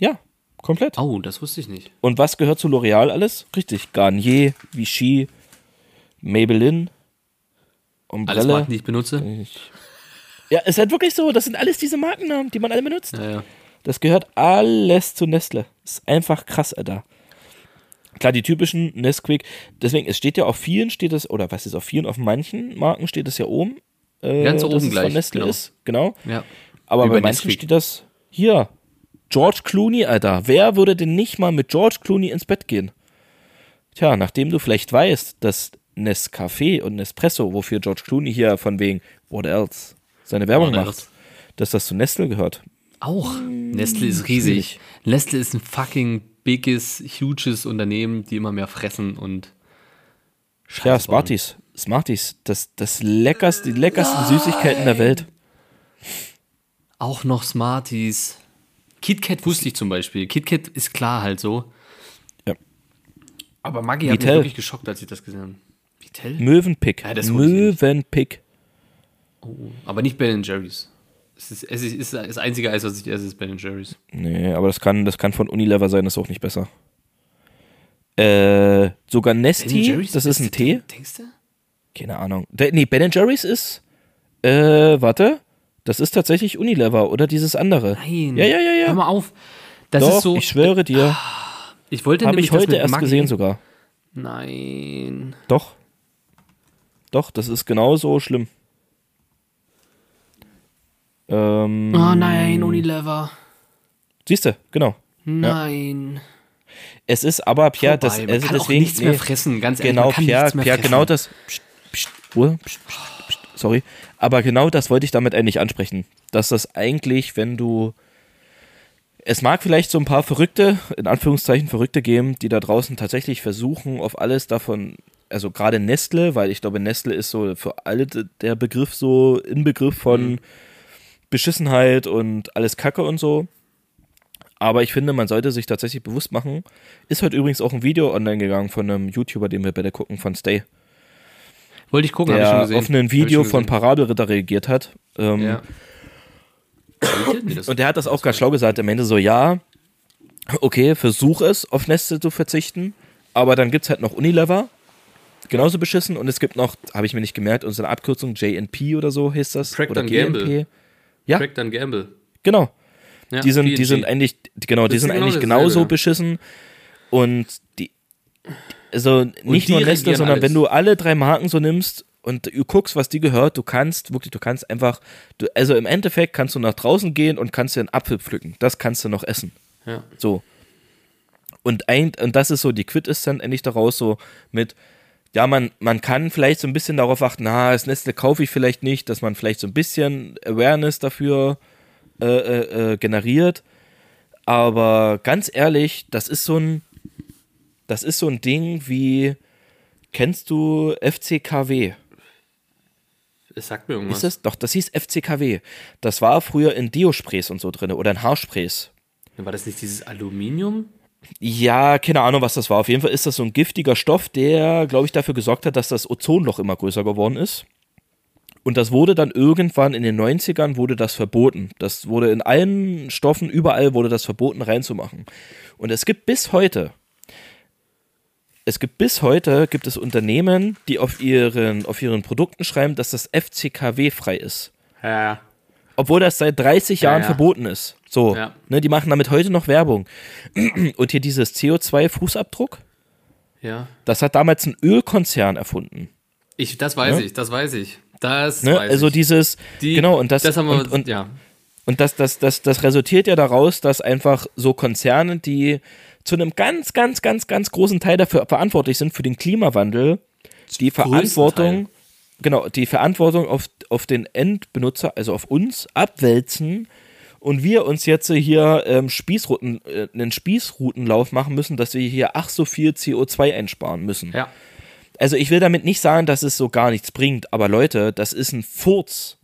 Ja, komplett. Oh, das wusste ich nicht. Und was gehört zu L'Oreal alles? Richtig, Garnier, Vichy, Maybelline, Alles Umbrella. Marken, die ich benutze? Ja, ist halt wirklich so, das sind alles diese Markennamen, die man alle benutzt. Ja, ja. Das gehört alles zu Nestle. Ist einfach krass, Alter. Klar, die typischen Nesquik, deswegen, es steht ja auf vielen, steht es, oder was ist auf vielen, auf manchen Marken steht es ja oben. Äh, Ganz oben es gleich, Von Nestle genau. ist, genau. ja. Aber Wie bei bei manchen steht das hier. George Clooney, Alter. Wer würde denn nicht mal mit George Clooney ins Bett gehen? Tja, nachdem du vielleicht weißt, dass Nescafé und Nespresso, wofür George Clooney hier von wegen What else seine Werbung What macht, else? dass das zu Nestle gehört. Auch. Nestle ist riesig. Nestle ist ein fucking biges, huges Unternehmen, die immer mehr fressen und Scheiße Ja. Smarties. Smarties. Das, das leckerste, die leckersten Süßigkeiten der Welt. Auch noch Smarties. KitKat wusste ich zum Beispiel. KitKat ist klar halt so. Ja. Aber Maggi hat mich Vitell. wirklich geschockt, als ich das gesehen habe. Vitell? Möwenpick. Ja. Möwenpick. Aber nicht Ben Jerry's. Es ist, es ist das einzige Eis, was ich esse, ist Ben Jerry's. Nee, aber das kann, das kann von Unilever sein, das ist auch nicht besser. Äh, sogar Nesti, das ist ein Tee. Denkst du? Keine Ahnung. Nee, Ben Jerry's ist, äh, warte, das ist tatsächlich Unilever oder dieses andere. Nein. Ja, ja, ja, ja. Hör mal auf. Das Doch, ist so. ich schwöre dir, ich wollte habe ich heute das erst Maggi- gesehen sogar. Nein. Doch. Doch, das ist genauso schlimm. Ähm, Oh nein, Unilever. Siehst du, genau. Nein. Es ist aber, Pierre, das, Vorbei. Man also kann auch deswegen. nichts mehr fressen, ganz ehrlich, Genau, man kann Pierre, Pierre, fressen. genau das. Psst, psst, Ruhe, psst, psst, sorry. Aber genau das wollte ich damit eigentlich ansprechen. Dass das eigentlich, wenn du. Es mag vielleicht so ein paar Verrückte, in Anführungszeichen Verrückte geben, die da draußen tatsächlich versuchen, auf alles davon, also gerade Nestle, weil ich glaube, Nestle ist so für alle der Begriff so Inbegriff von Mhm. Beschissenheit und alles Kacke und so. Aber ich finde, man sollte sich tatsächlich bewusst machen. Ist heute übrigens auch ein Video online gegangen von einem YouTuber, den wir beide gucken, von Stay, Wollte ich gucken, habe ich schon gesehen. auf ein Hab Video von. Parabelritter reagiert hat. Ähm, Ja. Und der hat das auch ganz schlau gesagt. Am Ende so, ja, okay, versuch es, auf Nestle zu verzichten. Aber dann gibt es halt noch Unilever. Genauso beschissen. Und es gibt noch, habe ich mir nicht gemerkt, unsere Abkürzung JNP oder so hieß das. Procter oder Gamble. Ja. Procter Gamble. Genau. Ja, die sind, die sind eigentlich, genau, die sind genau eigentlich genauso beschissen. Und die, also nicht nur Nestle, sondern alles. wenn du alle drei Marken so nimmst und du guckst, was die gehört, du kannst wirklich, du kannst einfach, du, also im Endeffekt kannst du nach draußen gehen und kannst dir einen Apfel pflücken. Das kannst du noch essen. Ja. So. Und, ein, und das ist so die Quintessenz endlich daraus, so mit, ja, man, man kann vielleicht so ein bisschen darauf achten, na, das Nestle kaufe ich vielleicht nicht, dass man vielleicht so ein bisschen Awareness dafür äh, äh, äh, generiert. Aber ganz ehrlich, das ist so ein, das ist so ein Ding wie, kennst du FCKW? Es sagt mir irgendwas. Ist das? Doch, das hieß FCKW. Das war früher in Deo-Sprays und so drin oder in Haarsprays. War das nicht dieses Aluminium? Ja, keine Ahnung, was das war. Auf jeden Fall ist das so ein giftiger Stoff, der, glaube ich, dafür gesorgt hat, dass das Ozonloch immer größer geworden ist. Und das wurde dann irgendwann in den 90ern wurde das verboten. Das wurde in allen Stoffen, überall wurde das verboten reinzumachen. Und es gibt bis heute, es gibt bis heute, gibt es Unternehmen, die auf ihren, auf ihren Produkten schreiben, dass das FCKW frei ist. Ja. Obwohl das seit 30 Ja, Jahren ja. verboten ist. So, Ja. ne, die machen damit heute noch Werbung. <clears throat> Und hier dieses CO2-Fußabdruck, Ja. das hat damals ein Ölkonzern erfunden. Ich, das weiß Ne? ich, das weiß ich. Das Ne? weiß Also ich. dieses, Die- genau, und das, das haben wir, und, und, ja. und das, das, das, das resultiert ja daraus, dass einfach so Konzerne, die zu einem ganz, ganz, ganz, ganz großen Teil dafür verantwortlich sind, für den Klimawandel, die Verantwortung, genau, die Verantwortung auf, auf den Endbenutzer, also auf uns, abwälzen und wir uns jetzt hier ähm, Spießruten, äh, einen Spießrutenlauf machen müssen, dass wir hier ach so viel CO2 einsparen müssen. Ja. Also ich will damit nicht sagen, dass es so gar nichts bringt, aber Leute, das ist ein Furz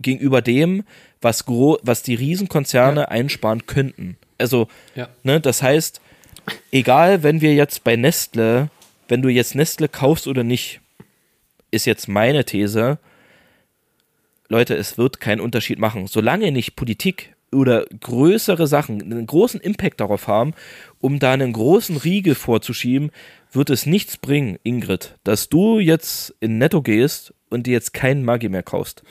gegenüber dem, was, gro was die Riesenkonzerne einsparen könnten. Also, Ja. ne, das heißt, egal, wenn wir jetzt bei Nestle, wenn du jetzt Nestle kaufst oder nicht, ist jetzt meine These, Leute, es wird keinen Unterschied machen. Solange nicht Politik oder größere Sachen einen großen Impact darauf haben, um da einen großen Riegel vorzuschieben, wird es nichts bringen, Ingrid, dass du jetzt in Netto gehst und dir jetzt keinen Maggi mehr kaufst.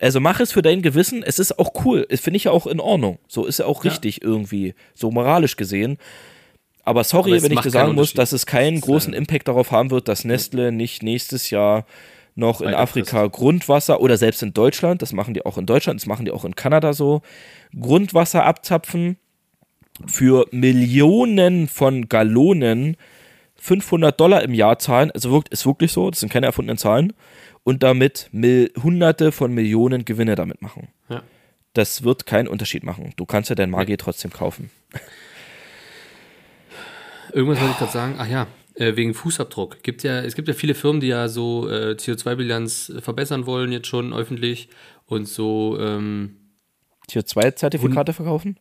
Also mach es für dein Gewissen. Es ist auch cool. Finde ich ja auch in Ordnung. So ist ja auch Ja. richtig irgendwie, so moralisch gesehen. Aber sorry, Aber wenn ich dir sagen muss, dass es keinen großen äh, Impact darauf haben wird, dass Nestle nicht nächstes Jahr noch in Afrika Grundwasser oder selbst in Deutschland, das machen die auch in Deutschland, das machen die auch in Kanada so, Grundwasser abzapfen für Millionen von Gallonen 500 Dollar im Jahr zahlen, also wirkt, ist wirklich so, das sind keine erfundenen Zahlen, und damit Mil Hunderte von Millionen Gewinne damit machen. Ja. Das wird keinen Unterschied machen. Du kannst ja dein Maggi trotzdem kaufen. Irgendwas wollte ich gerade sagen. Ach ja, äh, wegen Fußabdruck. Gibt ja, es gibt ja viele Firmen, die ja so äh, CO2-Bilanz verbessern wollen, jetzt schon öffentlich. Und so, ähm, CO2-Zertifikate verkaufen?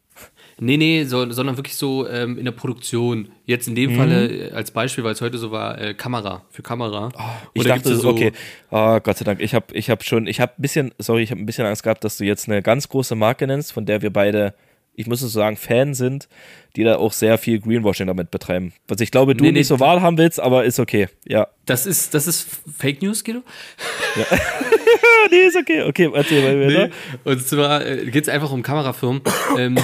nee, nee, so, sondern wirklich so ähm, in der Produktion. Jetzt in dem Mhm. Falle äh, als Beispiel, weil es heute so war, äh, Kamera, für Kamera. Ich Oder dachte, ja okay, oh, Gott sei Dank, ich habe ich hab schon, ich habe ein bisschen, sorry, ich habe ein bisschen Angst gehabt, dass du jetzt eine ganz große Marke nennst, von der wir beide, ich muss es so sagen, Fan sind, die da auch sehr viel Greenwashing damit betreiben. Was ich glaube, du Nee, nee, nicht so wahr haben willst, aber ist okay, ja. Das ist, das ist Fake News, Guido? Ah, <laughs> nee, ist okay, okay, erzähl mal wieder. Nee. Und zwar äh, geht es einfach um Kamerafirmen, <coughs> ähm,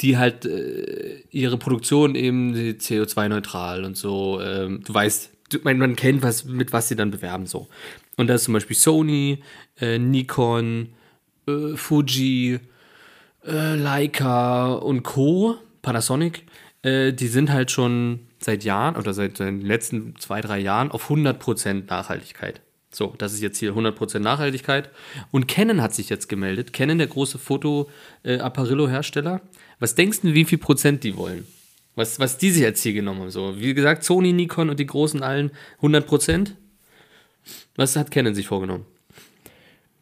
die halt äh, ihre Produktion eben CO2-neutral und so, ähm, du weißt, du, man, man kennt, was, mit was sie dann bewerben so. Und da ist zum Beispiel Sony, äh, Nikon, äh, Fuji, äh, Leica und Co., Panasonic, äh, die sind halt schon seit Jahren oder seit den letzten zwei, drei Jahren auf 100% Nachhaltigkeit. So, das ist jetzt hier 100% Nachhaltigkeit. Und Canon hat sich jetzt gemeldet. Canon, der große Foto-Apparillo-Hersteller. Was denkst du, wie viel Prozent die wollen? Was, was die sich als Ziel genommen haben. So, wie gesagt, Sony, Nikon und die großen allen 100%. Was hat Canon sich vorgenommen?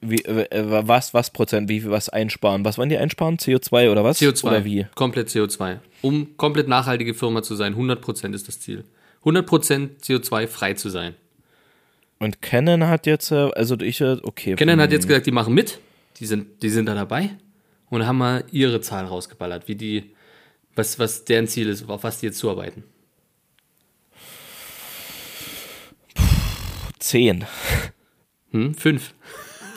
Wie, äh, was, was Prozent, wie viel was einsparen? Was wollen die einsparen? CO2 oder was? CO2. Oder wie? Komplett CO2. Um komplett nachhaltige Firma zu sein, 100% ist das Ziel. 100% CO2 frei zu sein. Und Canon hat jetzt, äh, also ich, äh, okay. Canon hat hm, jetzt gesagt, die machen mit, die sind, die sind da dabei und haben mal ihre Zahlen rausgeballert, wie die, was, was deren Ziel ist, auf was die jetzt zuarbeiten. 10. Hm? Fünf.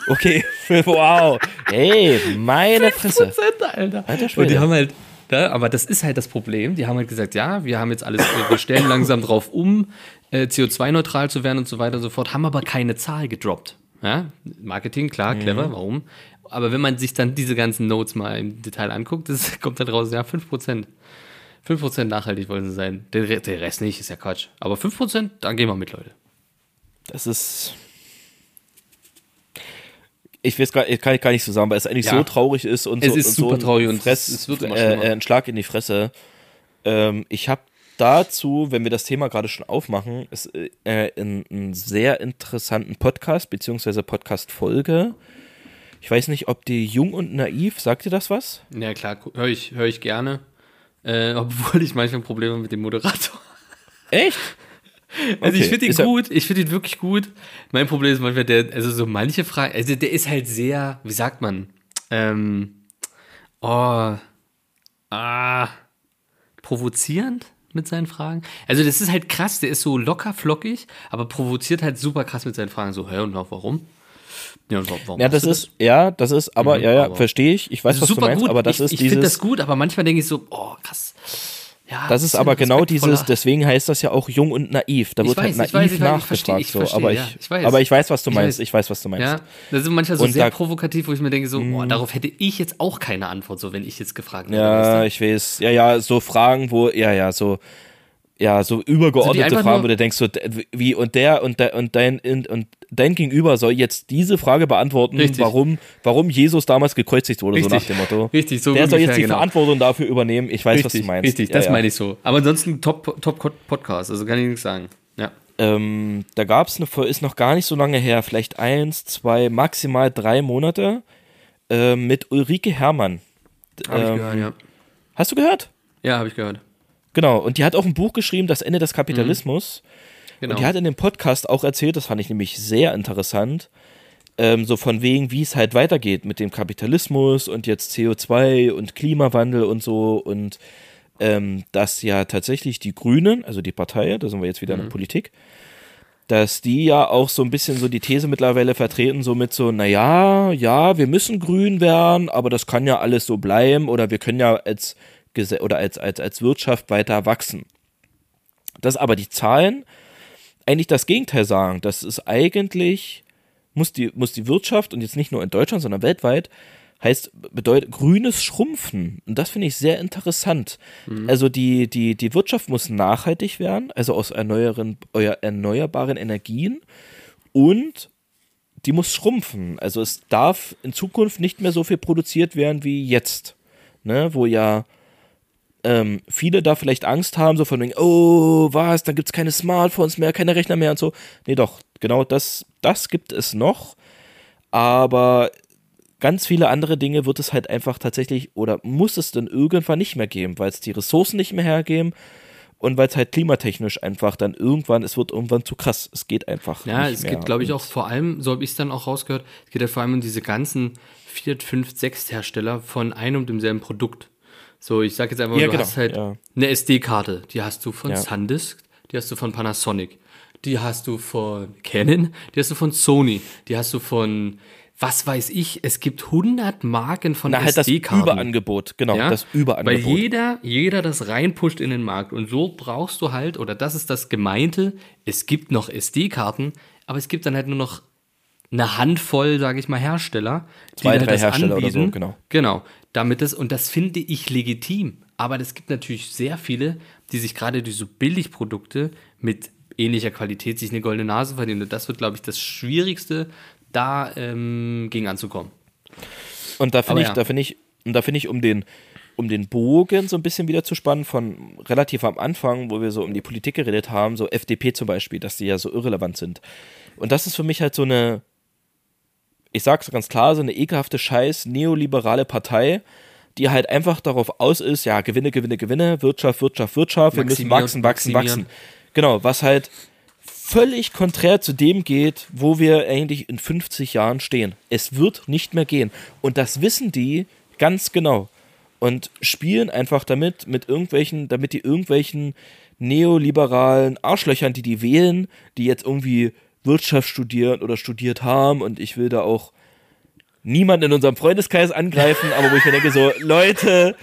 Okay, <laughs> wow. Hey, meine Fresse. Alter. Alter Und die haben halt, ja, aber das ist halt das Problem. Die haben halt gesagt, ja, wir haben jetzt alles, wir stellen langsam drauf um, äh, CO2-neutral zu werden und so weiter und so fort, haben aber keine Zahl gedroppt. Ja? Marketing, klar, clever, warum? Aber wenn man sich dann diese ganzen Notes mal im Detail anguckt, das <laughs> kommt dann raus, ja, 5%. 5% nachhaltig wollen sie sein. Der, der Rest nicht, ist ja Quatsch. Aber 5%, dann gehen wir mit, Leute. Das ist. Ich weiß gar, kann ich gar nicht so sagen, weil es eigentlich Ja. so traurig ist und Es so, ist und super so ein traurig und Fress, es wird immer äh, ein Schlag in die Fresse. Ähm, ich habe dazu, wenn wir das Thema gerade schon aufmachen, ist äh, einen, sehr interessanten Podcast beziehungsweise Podcast-Folge. Ich weiß nicht, ob die Jung und Naiv, sagt ihr das was? Ja, klar, höre ich, hör ich gerne. Äh, obwohl ich manchmal Probleme mit dem Moderator Echt? Also ich Okay, finde ihn gut, ich finde ihn wirklich gut. Mein Problem ist manchmal, der, also so manche Fragen, also der ist halt sehr, wie sagt man, ähm, oh, ah, provozierend mit seinen Fragen. Also das ist halt krass, der ist so locker flockig, aber provoziert halt super krass mit seinen Fragen. So, hä, und auch warum? Ja, warum Ja, das du ist, ja, das ist, aber, Mhm, ja, ja, verstehe ich. Ich weiß, Das was du meinst, gut. aber das ich, ist ich finde das gut, aber manchmal denke ich so, oh, krass. Ja, das ist aber genau dieses, deswegen heißt das ja auch jung und naiv. Da Ich wird halt weiß, naiv ich weiß, ich weiß, ich nachgefragt, verstehe, ich so. verstehe, aber, ja, ich, weiß. aber ich weiß, was du meinst. Ich weiß, was du meinst. Ja, das sind manchmal so Und sehr da- Mhm. provokativ, wo ich mir denke, so, boah, darauf hätte ich jetzt auch keine Antwort, so wenn ich jetzt gefragt werde. Ja, ich weiß. Ja, ja, so Fragen, wo, ja, ja, so, ja, so übergeordnete einfach Fragen, wo du denkst, so, wie, und der, und der, und dein, und, und dein Gegenüber soll jetzt diese Frage beantworten, Richtig. warum, warum Jesus damals gekreuzigt wurde, so nach Richtig. dem Motto. Richtig, so Der soll jetzt die genau. Verantwortung dafür übernehmen. Ich weiß, was du Richtig, meinst. richtig, ja, das ja. meine ich so. Aber ansonsten top, top Podcast, also kann ich nichts sagen. Ja. Ähm, da gab es eine, Folge, ist noch gar nicht so lange her, vielleicht eins, zwei, maximal drei Monate, äh, mit Ulrike Herrmann. Habe ich Ähm, gehört, ja. Hast du gehört? Ja, habe ich gehört. Genau, und die hat auch ein Buch geschrieben, Das Ende des Kapitalismus. Genau. Und die hat in dem Podcast auch erzählt, das fand ich nämlich sehr interessant, ähm, so von wegen, wie es halt weitergeht mit dem Kapitalismus und jetzt CO2 und Klimawandel und so und ähm, dass ja tatsächlich die Grünen, also die Partei, da sind wir jetzt wieder in der Politik, dass die ja auch so ein bisschen so die These mittlerweile vertreten, so mit so, naja, ja, wir müssen grün werden, aber das kann ja alles so bleiben oder wir können ja als Gese oder als, als, als Wirtschaft weiter wachsen. Dass aber die Zahlen eigentlich das Gegenteil sagen. Das ist eigentlich, muss die, muss die Wirtschaft und jetzt nicht nur in Deutschland, sondern weltweit, heißt, bedeutet grünes Schrumpfen. Und das finde ich sehr interessant. Also die, die, die Wirtschaft muss nachhaltig werden, also aus erneuerbaren, euer- erneuerbaren Energien und die muss schrumpfen. Also es darf in Zukunft nicht mehr so viel produziert werden wie jetzt. Ne, wo ja ähm, viele da vielleicht Angst haben, so von wegen, oh, was, dann gibt es keine Smartphones mehr, keine Rechner mehr und so. Nee, doch, genau das, das gibt es noch. Aber ganz viele andere Dinge wird es halt einfach tatsächlich oder muss es dann irgendwann nicht mehr geben, weil es die Ressourcen nicht mehr hergeben und weil es halt klimatechnisch einfach dann irgendwann, es wird irgendwann zu krass. Es geht einfach. Ja, es mehr. geht, glaube ich, auch vor allem, so habe ich es dann auch rausgehört, es geht ja vor allem um diese ganzen Viert-, Fünf-, Sechst-Hersteller von einem und demselben Produkt. So, ich sag jetzt einfach, Ja, du genau, hast halt ja. eine SD-Karte, die hast du von Ja. Sandisk, die hast du von Panasonic, die hast du von Canon, die hast du von Sony, die hast du von, was weiß ich, es gibt 100 Marken von Na, halt das SD-Karten. Überangebot, genau, Ja? das Überangebot. Weil jeder, jeder das reinpusht in den Markt. Und so brauchst du halt, oder das ist das Gemeinte, es gibt noch SD-Karten, aber es gibt dann halt nur noch eine Handvoll, sage ich mal, Hersteller, die Zwei, halt drei das Hersteller oder so, anbieten. genau. Genau. Damit das, und das finde ich legitim. Aber es gibt natürlich sehr viele, die sich gerade diese Billigprodukte mit ähnlicher Qualität sich eine goldene Nase verdienen. Und das wird, glaube ich, das Schwierigste, da ähm, gegen anzukommen. Und da finde ich, ja. da finde ich, und da finde ich, um den, um den Bogen so ein bisschen wieder zu spannen, von relativ am Anfang, wo wir so um die Politik geredet haben, so FDP zum Beispiel, dass die ja so irrelevant sind. Und das ist für mich halt so eine, ich sag's ganz klar, so eine ekelhafte Scheiß neoliberale Partei, die halt einfach darauf aus ist, ja, Gewinne, Gewinne, Gewinne, Wirtschaft, Wirtschaft, Wirtschaft, wir müssen wachsen, wachsen, wachsen. Genau, was halt völlig konträr zu dem geht, wo wir eigentlich in 50 Jahren stehen. Es wird nicht mehr gehen. Und das wissen die ganz genau. Und spielen einfach damit, mit irgendwelchen, damit die irgendwelchen neoliberalen Arschlöchern, die die wählen, die jetzt irgendwie Wirtschaft studieren oder studiert haben. Und ich will da auch niemanden in unserem Freundeskreis angreifen, aber wo ich mir denke, so, <laughs> Leute,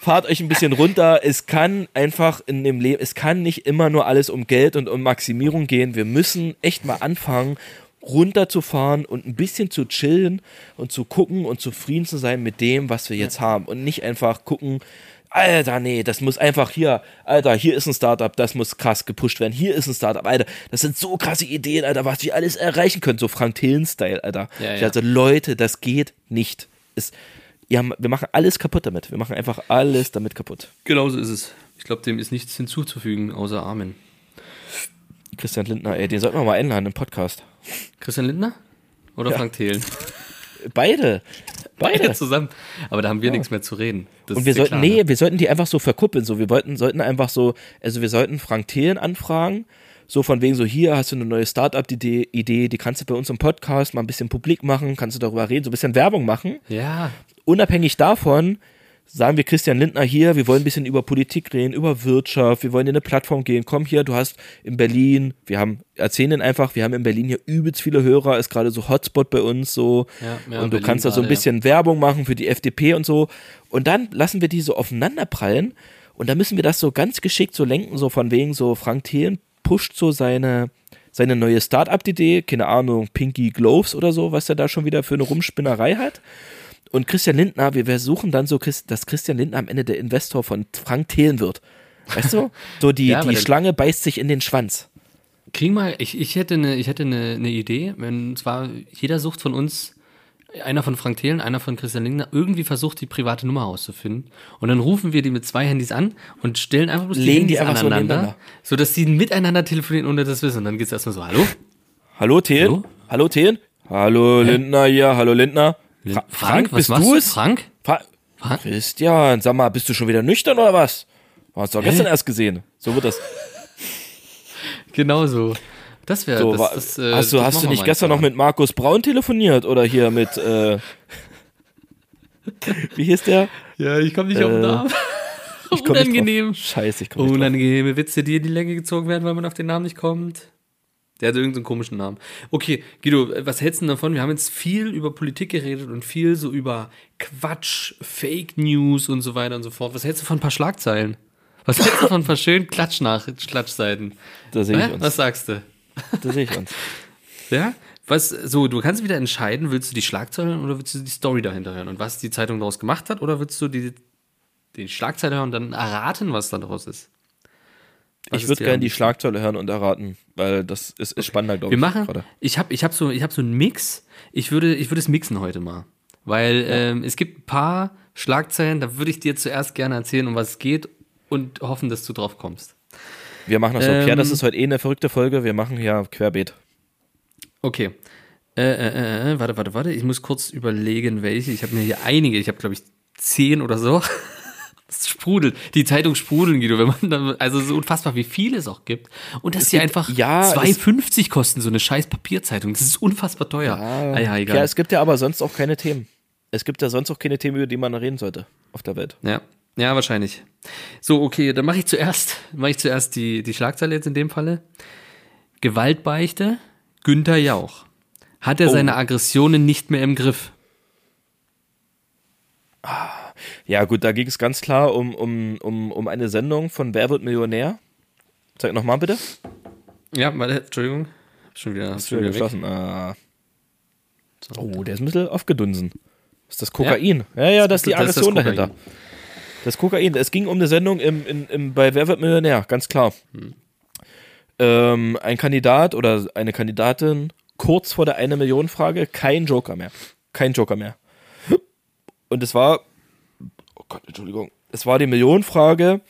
fahrt euch ein bisschen runter. Es kann einfach in dem Leben, es kann nicht immer nur alles um Geld und um Maximierung gehen. Wir müssen echt mal anfangen, runterzufahren und ein bisschen zu chillen und zu gucken und zufrieden zu sein mit dem, was wir jetzt haben und nicht einfach gucken, Alter, nee, das muss einfach hier, Alter, hier ist ein Startup, das muss krass gepusht werden. Hier ist ein Startup, Alter, das sind so krasse Ideen, Alter, was wir alles erreichen können, so Frank Thelen-Style, Alter. Ja, ja. Also Leute, das geht nicht. Es, ja, wir machen alles kaputt damit. Wir machen einfach alles damit kaputt. Genau so ist es. Ich glaube, dem ist nichts hinzuzufügen, außer Amen. Christian Lindner, ey, den sollten wir mal einladen im Podcast. Christian Lindner? Oder Ja. Frank Thelen? Beide. Beide zusammen. Aber da haben wir nichts mehr zu reden. Das Und wir sollten, klar, nee, ne? wir sollten die einfach so verkuppeln. So, wir wollten, sollten einfach so, also wir sollten Frank Thelen anfragen, so von wegen so, hier hast du eine neue Startup-Idee, Idee, die kannst du bei uns im Podcast mal ein bisschen publik machen, kannst du darüber reden, so ein bisschen Werbung machen. Ja, Unabhängig davon sagen wir Christian Lindner hier, wir wollen ein bisschen über Politik reden, über Wirtschaft, wir wollen in eine Plattform gehen. Komm hier, du hast in Berlin, wir haben, erzählen den einfach, wir haben in Berlin hier übelst viele Hörer, ist gerade so Hotspot bei uns so. Ja, und du Berlin kannst da so ein gerade, ja. bisschen Werbung machen für die FDP und so. Und dann lassen wir die so aufeinanderprallen und dann müssen wir das so ganz geschickt so lenken, so von wegen so Frank Thelen pusht so seine, seine neue Start-up-Idee, keine Ahnung, Pinky Gloves oder so, was er da schon wieder für eine Rumspinnerei hat. Und Christian Lindner, wir versuchen dann so, dass Christian Lindner am Ende der Investor von Frank Thelen wird. Weißt du? <laughs> So die, Ja, die Schlange beißt sich in den Schwanz. Kriegen mal, ich, ich hätte eine, ich hätte eine, eine Idee, wenn zwar jeder sucht von uns, einer von Frank Thelen, einer von Christian Lindner, irgendwie versucht, die private Nummer auszufinden. Und dann rufen wir die mit zwei Handys an und stellen einfach bloß Legen die Handys einfach so aneinander, nebeneinander. sodass sie miteinander telefonieren, ohne das wissen. Und dann geht's erstmal so, hallo? Hallo Thelen? Hallo? Hallo, Thelen? Hallo Lindner hier, hallo Lindner. Fra Frank, was bist machst du du? es? Frank? Fra Frank? Christian, sag mal, bist du schon wieder nüchtern oder was? Du hast doch gestern erst gesehen. So wird das. <laughs> Genau so. Das wäre, So, das, das, äh, hast du, hast du nicht gestern noch mit Markus Braun telefoniert oder hier mit, äh, <laughs> wie hieß der? Ja, ich komme nicht auf den Äh, Namen. Ich komm nicht Unangenehm. Scheiße, ich komme nicht. Unangenehme Witze, die in die Länge gezogen werden, weil man auf den Namen nicht kommt. Der hat irgendeinen komischen Namen. Okay, Guido, was hältst du denn davon? Wir haben jetzt viel über Politik geredet und viel so über Quatsch, Fake News und so weiter und so fort. Was hältst du von ein paar Schlagzeilen? Was hältst du von ein paar schönen Klatschnach Klatschseiten? Da sehe ich Hä? uns. Was sagst du? Da sehe ich uns. <laughs> Ja? Was, so, du kannst wieder entscheiden, willst du die Schlagzeilen oder willst du die Story dahinter hören und was die Zeitung daraus gemacht hat oder willst du die, die Schlagzeile hören und dann erraten, was da draus ist? Was Ich würde gerne die? Schlagzeile hören und erraten, weil das ist, ist spannender, glaube Wir ich. machen, gerade. ich habe ich hab so, ich hab so einen Mix. Ich würde, ich würde es mixen heute mal. Weil ähm, es gibt ein paar Schlagzeilen, da würde ich dir zuerst gerne erzählen, um was es geht und hoffen, dass du drauf kommst. Wir machen das so. Ähm, Pierre, das ist heute eh eine verrückte Folge. Wir machen ja querbeet. Okay. Äh, äh, äh, warte, warte, warte. Ich muss kurz überlegen, welche. Ich habe mir hier einige. Ich habe, glaube ich, zehn oder so. <laughs> Sprudelt. Die Zeitung sprudeln, Guido. Wenn man dann, also so unfassbar, wie viele es auch gibt. Und dass die gibt- einfach ja, es- 2,50 kosten, so eine scheiß Papierzeitung. Das ist unfassbar teuer. Ah, ja, egal. Ja, es gibt ja aber sonst auch keine Themen. Es gibt ja sonst auch keine Themen, über die man reden sollte auf der Welt. Ja, ja, wahrscheinlich. So, okay, dann mache ich zuerst, mache ich zuerst die, die Schlagzeile jetzt in dem Falle. Gewaltbeichte, Günther Jauch. Hat er seine Aggressionen nicht mehr im Griff? Ja, gut, da ging es ganz klar um, um, um, um eine Sendung von Wer wird Millionär? Zeig nochmal bitte. Ja, warte, Entschuldigung. Schon wieder, schon wieder geschlossen. Ah. Oh, der ist ein bisschen aufgedunsen. Das ist das Kokain. Ja, ja, das ist die Das ist das Aggression dahinter. Das Kokain. Es ging um eine Sendung im, im, im, bei Wer wird Millionär, ganz klar. Hm. Ähm, ein Kandidat oder eine Kandidatin kurz vor der eine Million Frage, kein Joker mehr. Kein Joker mehr. Und es war, Gott, Entschuldigung, es war die Millionenfrage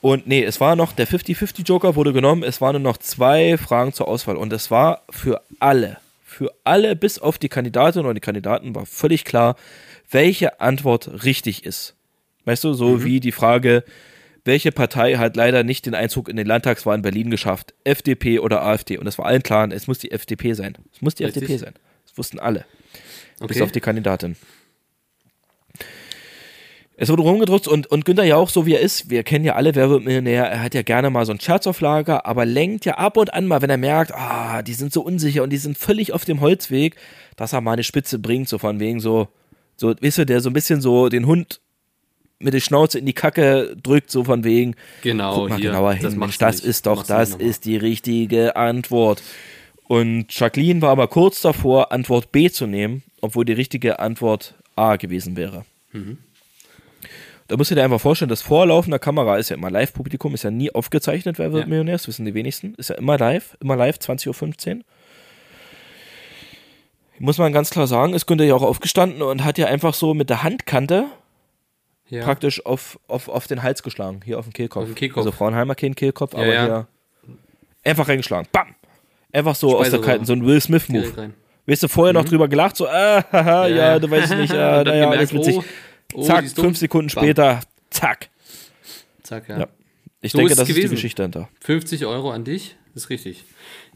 und nee, es war noch, der 50-50 Joker wurde genommen, es waren nur noch zwei Fragen zur Auswahl und es war für alle, für alle bis auf die Kandidatin oder die Kandidaten war völlig klar, welche Antwort richtig ist. Weißt du, so wie die Frage, welche Partei hat leider nicht den Einzug in den Landtagswahl in Berlin geschafft? FDP oder AfD? Und es war allen klar, es muss die FDP sein. Es muss die Richtig. FDP sein. Das wussten alle. Bis Okay. auf die Kandidatin. Es wurde rumgedrückt und, und Günther Jauch, so wie er ist, wir kennen ja alle Werbemillionär, er hat ja gerne mal so einen Scherz auf Lager, aber lenkt ja ab und an mal, wenn er merkt, ah, die sind so unsicher und die sind völlig auf dem Holzweg, dass er mal eine Spitze bringt, so von wegen so, so, weißt du, der so ein bisschen so den Hund mit der Schnauze in die Kacke drückt, so von wegen, Genau, guck mal hier, genauer das hin, Mensch, machst du das nicht. ist doch, Machst das ist die richtige Antwort. Und Jacqueline war aber kurz davor, Antwort B zu nehmen, obwohl die richtige Antwort A gewesen wäre. Da musst du dir einfach vorstellen, das Vorlaufen Kamera ist ja immer Live-Publikum, ist ja nie aufgezeichnet, wer wird Ja. Millionär, das wissen die wenigsten. Ist ja immer live, immer live, 20.15 Uhr. Muss man ganz klar sagen, ist Günther ja auch aufgestanden und hat ja einfach so mit der Handkante Ja. praktisch auf, auf, auf den Hals geschlagen, hier auf den Kehlkopf. Auf den Kehlkopf. Also Frauenheimer kein Kehlkopf, aber ja. hier einfach reingeschlagen. Bam! Einfach so aus der kalten, so ein Will Smith-Move. Weißt du, vorher noch drüber gelacht, so, ah, <laughs> haha, ja, du weißt nicht, ah, <laughs> naja, alles witzig. oh, oh, zack, fünf Sekunden Bam. später, zack. Zack, ja. Ja. Ich So denke, ist das ist die gewesen. Geschichte hinter. 50 Euro an dich, ist richtig.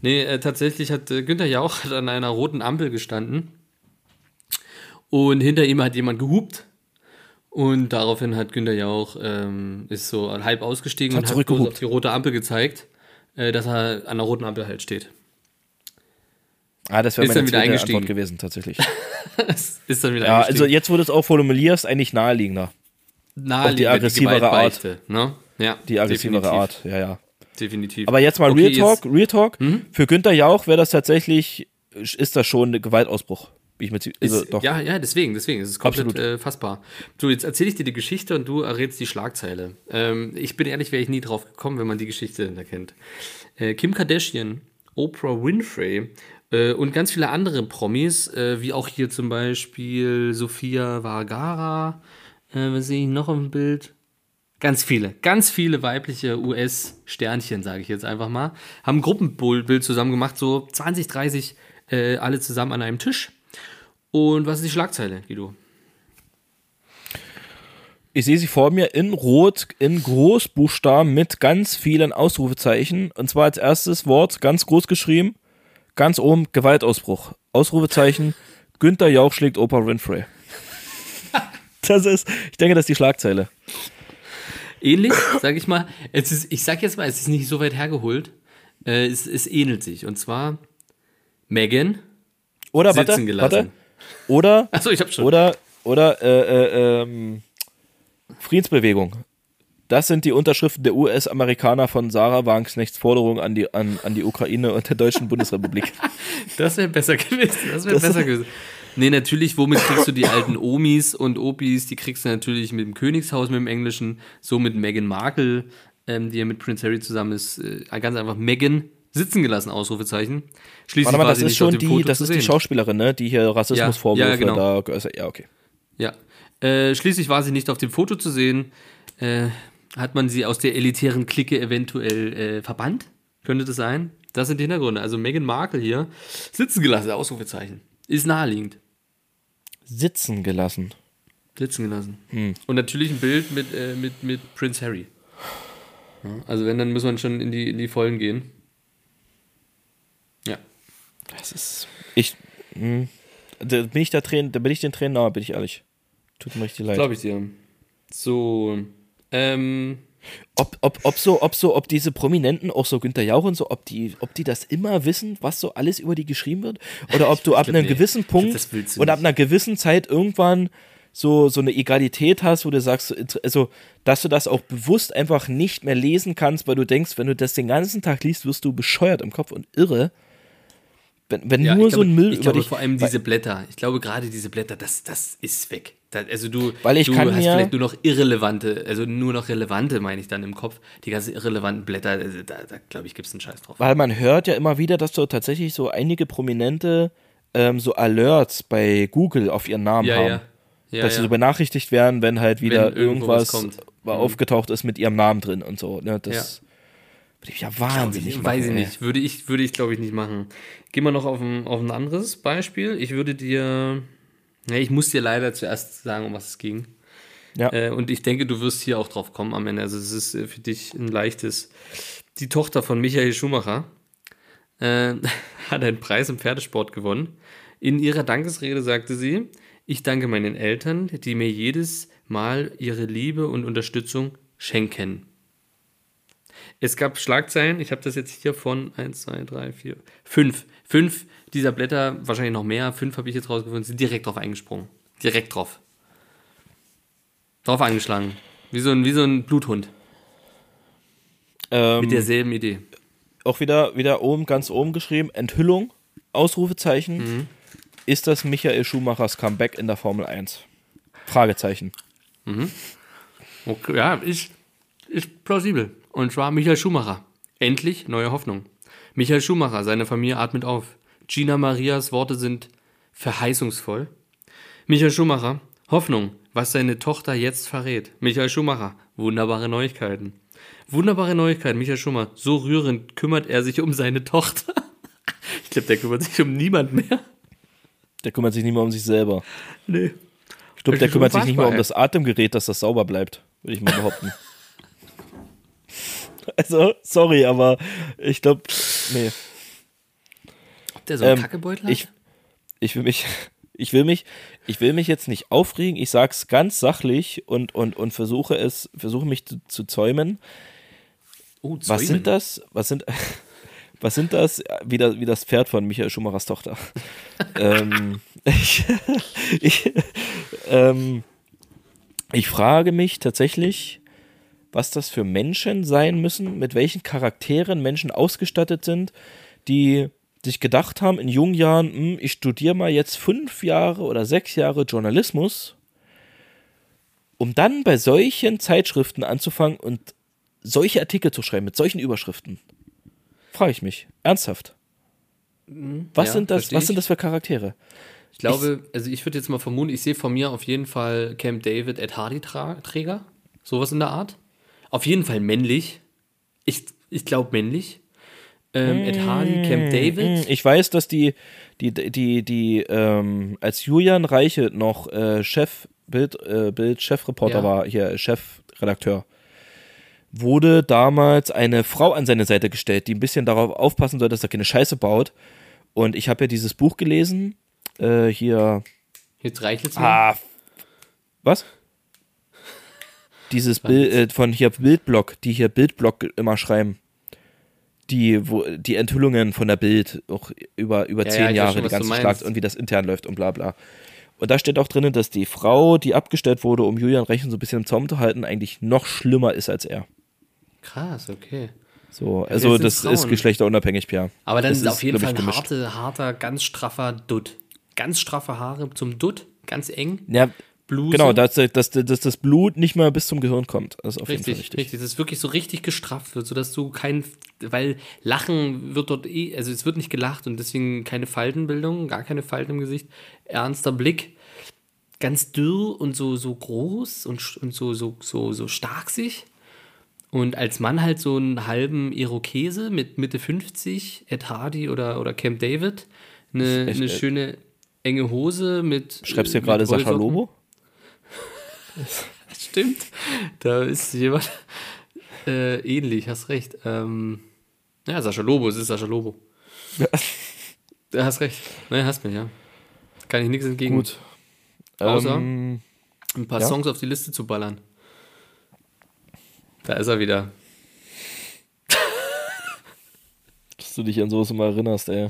Nee, äh, tatsächlich hat äh, Günther Jauch an einer roten Ampel gestanden und hinter ihm hat jemand gehupt und daraufhin hat Günther Jauch ähm, ist so halb ausgestiegen Hat und hat auf die rote Ampel gezeigt, äh, dass er an der roten Ampel halt steht. Ah, das wäre meine dann wieder eingestiegen. Antwort gewesen, tatsächlich. <laughs> ist dann wieder ja, also jetzt, wo du es auch formulierst, eigentlich naheliegender. Naheliegend, die aggressivere Gewaltbeichte, Ne? Ja, Die aggressivere definitiv, Art, ja, ja. Definitiv. Aber jetzt mal Okay, Real Talk, Mhm. Real Talk. Für Günther Jauch wäre das tatsächlich, ist das schon ein Gewaltausbruch. Ich zie- also, Ist, doch. Ja, ja, deswegen, deswegen. Es ist komplett Absolut. äh, fassbar. So, jetzt erzähle ich dir die Geschichte und du errätst die Schlagzeile. Ähm, ich bin ehrlich, wäre ich nie drauf gekommen, wenn man die Geschichte da kennt. Äh, Kim Kardashian, Oprah Winfrey äh, und ganz viele andere Promis, äh, wie auch hier zum Beispiel Sofia Vergara, äh, was sehe ich noch im Bild? Ganz viele, ganz viele weibliche US-Sternchen, sage ich jetzt einfach mal, haben ein Gruppenbild zusammen gemacht, so 20, 30, äh, alle zusammen an einem Tisch. Und was ist die Schlagzeile, Guido? Ich sehe sie vor mir in Rot, in Großbuchstaben mit ganz vielen Ausrufezeichen. Und zwar als erstes Wort ganz groß geschrieben, ganz oben Gewaltausbruch. Ausrufezeichen, Günther Jauch schlägt Oprah Winfrey. <laughs> Das ist, ich denke, das ist die Schlagzeile. Ähnlich, sage ich mal. Es ist, ich sag jetzt mal, es ist nicht so weit hergeholt. Äh, es, es ähnelt sich. Und zwar Megan. Oder, warte, Sitzen gelassen. warte. Oder, Achso, ich hab schon. oder, oder, äh, äh, ähm, Friedensbewegung. Das sind die Unterschriften der US-Amerikaner von Sarah Wagenknechts Forderung an die, an, an die Ukraine und der Deutschen Bundesrepublik. <laughs> Das wäre besser gewesen. Das wäre besser <laughs> gewesen. Nee, natürlich, womit kriegst du die alten Omis und Opis? Die kriegst du natürlich mit dem Königshaus, mit dem Englischen, so mit Meghan Markle, ähm, die ja mit Prince Harry zusammen ist, äh, ganz einfach Megan sitzen gelassen, Ausrufezeichen. Schließlich Warte mal, war das sie ist nicht auf schon dem die, Foto das zu ist die sehen. Schauspielerin, ne, die hier Rassismusvorwürfe Ja, ja, genau. da, also, ja, okay. Ja. Äh, schließlich war sie nicht auf dem Foto zu sehen. Äh, hat man sie aus der elitären Clique eventuell äh, verbannt? Könnte das sein? Das sind die Hintergründe. Also Meghan Markle hier sitzen gelassen, Ausrufezeichen. Ist naheliegend. Sitzen gelassen. Sitzen gelassen. Hm. Und natürlich ein Bild mit, äh, mit, mit Prince Harry. Ja, also wenn, dann muss man schon in die, in die Vollen gehen. Ja. Das ist, ich, hm, da bin ich da Tränen, da bin ich den Tränen nahe, bin ich ehrlich. Tut mir richtig leid. Glaube ich dir. So. Ähm, ob, ob, ob so, ob so, ob diese Prominenten, auch so Günther Jauch und so, ob die, ob die das immer wissen, was so alles über die geschrieben wird? Oder ob <laughs> du ab glaub, einem nee. gewissen glaub, Punkt du und ab einer gewissen Zeit irgendwann so, so eine Egalität hast, wo du sagst, also, dass du das auch bewusst einfach nicht mehr lesen kannst, weil du denkst, wenn du das den ganzen Tag liest, wirst du bescheuert im Kopf und irre. Wenn, wenn Ja, nur ich so ein glaube, Müll Ich glaube dich. vor allem diese Blätter. Ich glaube gerade diese Blätter, das, das ist weg. Da, also du, Weil ich du kann hast mir- vielleicht nur noch irrelevante, also nur noch relevante, meine ich dann im Kopf. Die ganzen irrelevanten Blätter, also da, da glaube ich, gibt es einen Scheiß drauf. Weil man hört ja immer wieder, dass so tatsächlich so einige Prominente ähm, so Alerts bei Google auf ihren Namen Ja, haben. ja. Ja, dass sie ja. so benachrichtigt werden, wenn halt wieder Wenn irgendwas Mhm. aufgetaucht ist mit ihrem Namen drin und so. Ne? Das würde ich ja wahnsinnig Ich machen. weiß ich nicht. Würde ich, würde ich glaube ich, nicht machen. Gehen wir noch auf ein, auf ein anderes Beispiel. Ich würde dir. Ja, ich muss dir leider zuerst sagen, um was es ging. Ja. Äh, und ich denke, du wirst hier auch drauf kommen am Ende. Also, es ist äh, für dich ein leichtes. Die Tochter von Michael Schumacher äh, <laughs> hat einen Preis im Pferdesport gewonnen. In ihrer Dankesrede sagte sie: Ich danke meinen Eltern, die mir jedes Mal ihre Liebe und Unterstützung schenken. Es gab Schlagzeilen, ich habe das jetzt hier von 1, 2, 3, 4, 5. Fünf dieser Blätter, wahrscheinlich noch mehr, fünf habe ich jetzt rausgefunden, sind direkt drauf eingesprungen. Direkt drauf. Drauf eingeschlagen. Wie so ein, wie so ein Bluthund. Ähm, Mit derselben Idee. auch wieder, wieder oben, ganz oben geschrieben, Enthüllung, Ausrufezeichen. Mhm. Ist das Michael Schumachers Comeback in der Formel 1? Fragezeichen. Okay, ja, ist, ist plausibel. Und zwar Michael Schumacher. Endlich neue Hoffnung. Michael Schumacher, seine Familie atmet auf. Gina Marias Worte sind verheißungsvoll. Michael Schumacher, Hoffnung, was seine Tochter jetzt verrät. Michael Schumacher, wunderbare Neuigkeiten. Wunderbare Neuigkeiten, Michael Schumacher. So rührend kümmert er sich um seine Tochter. <laughs> Ich glaube, der kümmert sich um niemand mehr. Der kümmert sich nicht mehr um sich selber. Nee. Ich glaube, der kümmert sich nicht mehr um das Atemgerät, dass das sauber bleibt, würde ich mal behaupten. <laughs> also, sorry, aber ich glaube, nee. Ob der so einen Ähm, Kackebeutel hat? ich, ich will mich, <laughs> ich will mich, ich will mich jetzt nicht aufregen. Ich sag's ganz sachlich und, und, und versuche es, versuche mich zu, zu zäumen. oh, Was Zäumen. sind das? Was sind, <laughs> was sind das? Wie, das? wie das Pferd von Michael Schumachers Tochter. <laughs> ähm, ich, ich, ähm, ich frage mich tatsächlich, was das für Menschen sein müssen, mit welchen Charakteren Menschen ausgestattet sind, die sich gedacht haben in jungen Jahren, hm, ich studiere mal jetzt fünf Jahre oder sechs Jahre Journalismus, um dann bei solchen Zeitschriften anzufangen und solche Artikel zu schreiben mit solchen Überschriften. Frage ich mich. Ernsthaft. Was, ja, sind das, was ich. sind das für Charaktere? Ich glaube, also ich würde jetzt mal vermuten, ich sehe von mir auf jeden Fall Camp David Ed Hardy Träger. Sowas in der Art. Auf jeden Fall männlich. Ich, ich glaube männlich. Ähm, Ed Hardy, Camp David. Hm, Ich weiß, dass die, die, die, die, ähm, als Julian Reiche noch äh, Chef, Bild, äh, Bild Chefreporter Ja. war, hier Chefredakteur, wurde damals eine Frau an seine Seite gestellt, die ein bisschen darauf aufpassen soll, dass er keine Scheiße baut. Und ich habe ja dieses Buch gelesen, äh, hier, Jetzt reicht es ah, was? Dieses Bild äh, von hier Bildblock, die hier Bildblock immer schreiben. Die, wo, die Enthüllungen von der Bild, auch über, über Ja, zehn ja, Jahre, schon, die meinst. Schlags und wie das intern läuft und bla bla. Und da steht auch drin, dass die Frau, die abgestellt wurde, um Julian Rechen so ein bisschen im Zaum zu halten, eigentlich noch schlimmer ist als er. Krass, okay. So, wer also das Frauen? ist geschlechterunabhängig, Pierre. Aber dann Das ist auf jeden Fall ein harte, harter, ganz straffer Dutt. Ganz straffe Haare zum Dutt, ganz eng. Ja, Bluse. genau, dass, dass, dass das Blut nicht mehr bis zum Gehirn kommt. Das ist auf jeden Richtig, Fall richtig, richtig. Das ist wirklich so richtig gestrafft wird, sodass du kein, weil Lachen wird dort eh, also es wird nicht gelacht und deswegen keine Faltenbildung, gar keine Falten im Gesicht, ernster Blick, ganz dürr und so, so groß und, und so, so, so, so stark sich. Und als Mann halt so einen halben Irokese mit Mitte 50, Ed Hardy oder, oder Camp David, eine, eine schöne enge Hose mit. Schreibst du äh, gerade Wollsocken. Lobo? <laughs> Stimmt. Da ist jemand äh, ähnlich, hast recht. Ähm, ja, Sascha Lobo, es ist Sascha Lobo. Du hast recht. Ne, hast mir, ja. Kann ich nichts entgegen. Gut. Außer Ähm, ein paar ja. Songs auf die Liste zu ballern. Da ist er wieder. dass du dich an sowas immer erinnerst, ey.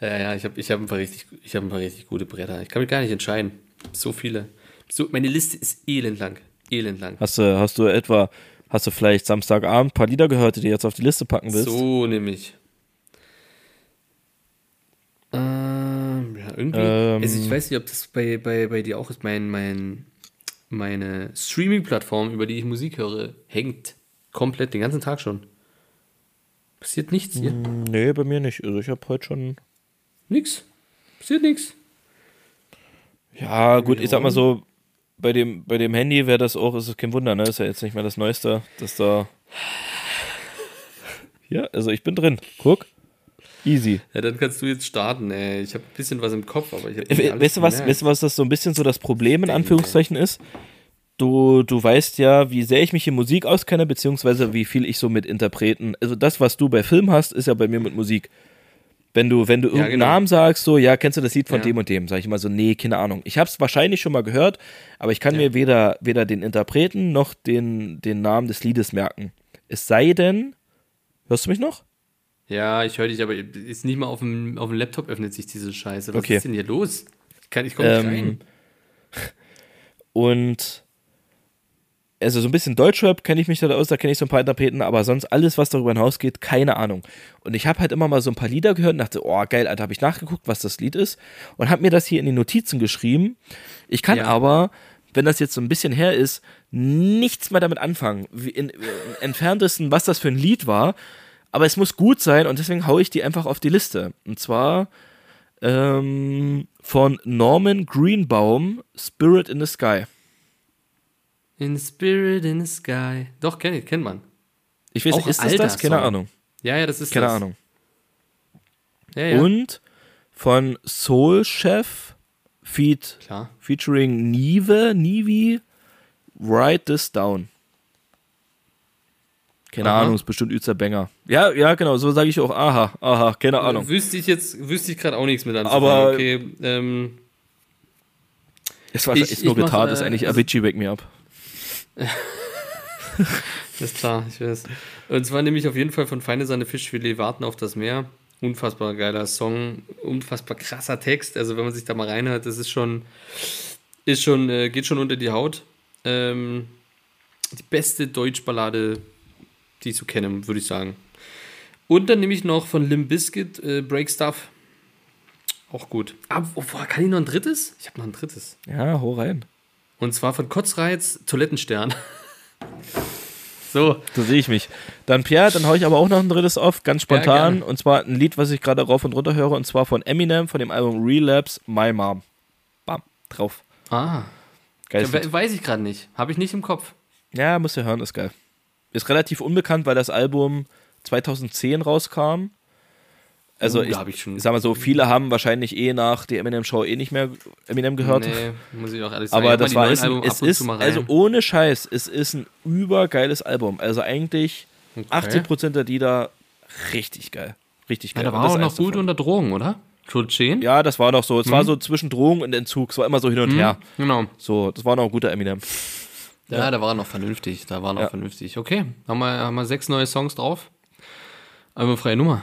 Ja, ja, ich habe ich hab ein, paar richtig- ich hab ein paar richtig gute Bretter. Ich kann mich gar nicht entscheiden. So viele. So, meine Liste ist elendlang. Elendlang. Hast du, hast du etwa, hast du vielleicht Samstagabend ein paar Lieder gehört, die du jetzt auf die Liste packen willst? So nämlich. Ähm, ja, irgendwie. Ähm. also ich weiß nicht, ob das bei, bei, bei dir auch ist. Mein, mein, meine Streaming-Plattform, über die ich Musik höre, hängt komplett den ganzen Tag schon. Passiert nichts hier. Nee, bei mir nicht. Also ich habe heute schon. Nix. Passiert nichts. Ja, gut, ich sag mal so, bei dem, bei dem Handy wäre das auch, ist es kein Wunder, ne? Ist ja jetzt nicht mehr das Neueste, dass da. Ja, also ich bin drin. Guck. Easy. Ja, dann kannst du jetzt starten, ey. Ich habe ein bisschen was im Kopf, aber ich habe We weißt du was, weißt du was das so ein bisschen so das Problem in Anführungszeichen ist? Du, du weißt ja, wie sehr ich mich in Musik auskenne, beziehungsweise wie viel ich so mit Interpreten, also das, was du bei Film hast, ist ja bei mir mit Musik. Wenn du, wenn du irgendeinen genau. Namen sagst, so, ja, kennst du das Lied von Ja. dem und dem, sag ich immer so, nee, keine Ahnung. Ich habe es wahrscheinlich schon mal gehört, aber ich kann mir weder, weder den Interpreten noch den, den Namen des Liedes merken. Es sei denn, hörst du mich noch? Ja, ich höre dich, aber ist nicht mal auf dem, auf dem Laptop öffnet sich diese Scheiße. Was Okay. ist denn hier los? Ich, kann- ich komme nicht Ähm, rein. <laughs> Und also so ein bisschen Deutschrap kenne ich mich da aus, da kenne ich so ein paar Interpreten, aber sonst alles, was darüber hinausgeht, keine Ahnung. Und ich habe halt immer mal so ein paar Lieder gehört und dachte, oh geil, Alter, habe ich nachgeguckt, was das Lied ist und habe mir das hier in die Notizen geschrieben. Ich kann Ja. aber, wenn das jetzt so ein bisschen her ist, nichts mehr damit anfangen. Wie in, in entferntesten, was das für ein Lied war. Aber es muss gut sein und deswegen haue ich die einfach auf die Liste. Und zwar ähm, von Norman Greenbaum, Spirit in the Sky. In Spirit in the Sky. Doch, kenn ich, kennt man. Ich weiß Auch nicht, ist das das? Keine Song. Ahnung. Ja, ja, das ist Keine das. Ahnung. Ja, ja. Und von Soul Chef feat, Klar. featuring Nive, Nivi, Write This Down. Keine Aha. Ahnung, ist bestimmt Üzer Banger. Ja, ja, genau, so sage ich auch, aha, aha, keine Ahnung. Wüsste ich jetzt, wüsste ich gerade auch nichts mit anzufangen. Aber- okay, ähm, Es war ich- ist nur Gitarre, äh, ist eigentlich Avicii Wake Me Up. <laughs> ist klar, ich weiß. Und zwar nehme ich auf jeden Fall von Feine Sahne Fischfilet Warten auf das Meer. Unfassbar geiler Song, unfassbar krasser Text. Also wenn man sich da mal reinhört, das ist schon, ist schon, äh, geht schon unter die Haut. Ähm, die beste Deutschballade, die ich so kenne, würde ich sagen. Und dann nehme ich noch von Limp Bizkit äh, Break Stuff. Auch gut. Aber oh, kann ich noch ein drittes? Ich habe noch ein drittes. Ja, hau rein. Und zwar von Kotzreiz Toilettenstern. <laughs> so, So sehe ich mich. Dann Pierre, dann hau ich aber auch noch ein drittes auf, ganz spontan. gerne. und zwar ein Lied, was ich gerade rauf und runter höre, und zwar von Eminem, von dem Album Relapse, My Mom. Bam, drauf. ah, Geil. ja, we- weiß ich gerade nicht. Habe ich nicht im Kopf. Ja, musst du hören, ist geil. Ist relativ unbekannt, weil das Album 2010 rauskam. Also Uh, ich, da ich schon- sag mal so, viele haben wahrscheinlich eh nach der Eminem-Show eh nicht mehr Eminem gehört. Nee, muss ich auch ehrlich sagen. Aber das war ist, ein, es ist also ohne Scheiß, es ist ein übergeiles Album. Also eigentlich 80% der Lieder richtig geil. Richtig ja, geil. da Und war auch noch gut davon. unter Drogen, oder? Tulchen? Ja, das war noch so. Es war so zwischen Drogen und Entzug. Es war immer so hin und her. Genau. So, das war noch ein guter Eminem. Ja, da war er noch vernünftig. Da war noch Ja. vernünftig. Okay, haben wir, haben wir sechs neue Songs drauf. Einmal freie Nummer.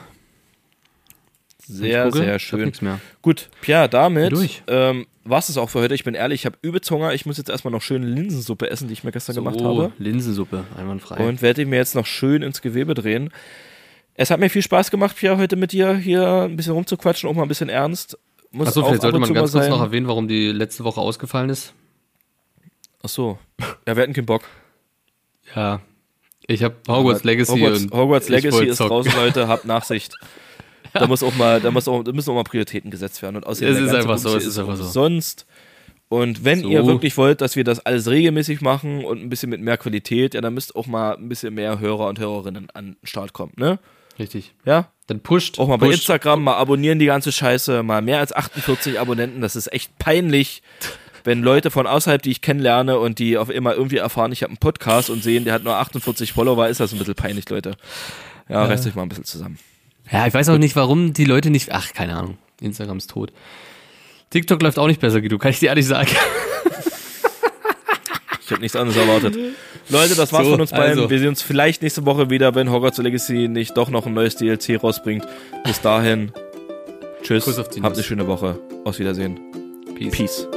Sehr, sehr ich schön. Gut, Pierre, damit ähm, war es auch für heute. Ich bin ehrlich, ich habe übelst Hunger. Ich muss jetzt erstmal noch schön Linsensuppe essen, die ich mir gestern gemacht habe. Linsensuppe, einwandfrei. Und werde mir jetzt noch schön ins Gewebe drehen. Es hat mir viel Spaß gemacht, Pierre, heute mit dir hier ein bisschen rumzuquatschen, auch mal ein bisschen ernst. Muss Achso, vielleicht sollte man ganz kurz noch erwähnen, warum die letzte Woche ausgefallen ist. Ach so. Ja, wir hatten keinen Bock. Ja. Ich habe Hogwarts Legacy Hogwarts, und Hogwarts ich Legacy ist zocken. draußen, <laughs> Leute. Habt Nachsicht. Da muss auch mal, da muss auch, da müssen auch mal Prioritäten gesetzt werden. Und außerdem Es ist einfach so, es ist einfach so. Sonst. Und wenn So. ihr wirklich wollt, dass wir das alles regelmäßig machen und ein bisschen mit mehr Qualität, ja, dann müsst auch mal ein bisschen mehr Hörer und Hörerinnen an den Start kommen, ne? Richtig. Ja? Dann pusht. Auch mal bei pusht. Instagram mal abonnieren die ganze Scheiße, mal mehr als 48 Abonnenten, das ist echt peinlich. Wenn Leute von außerhalb, die ich kennenlerne und die auf immer irgendwie erfahren, ich habe einen Podcast und sehen, der hat nur 48 Follower, ist das ein bisschen peinlich, Leute. Ja, reißt euch mal ein bisschen zusammen. Ja, ich weiß auch nicht, warum die Leute nicht. Ach, keine Ahnung. Instagram ist tot. TikTok läuft auch nicht besser, Guido, kann ich dir ehrlich sagen. <laughs> Ich habe nichts anderes erwartet. Leute, das war's So, von uns beiden. also. Wir sehen uns vielleicht nächste Woche wieder, wenn Hogwarts Legacy nicht doch noch ein neues DLC rausbringt. Bis dahin, tschüss, habt eine schöne Woche. Auf Wiedersehen. Peace. Peace.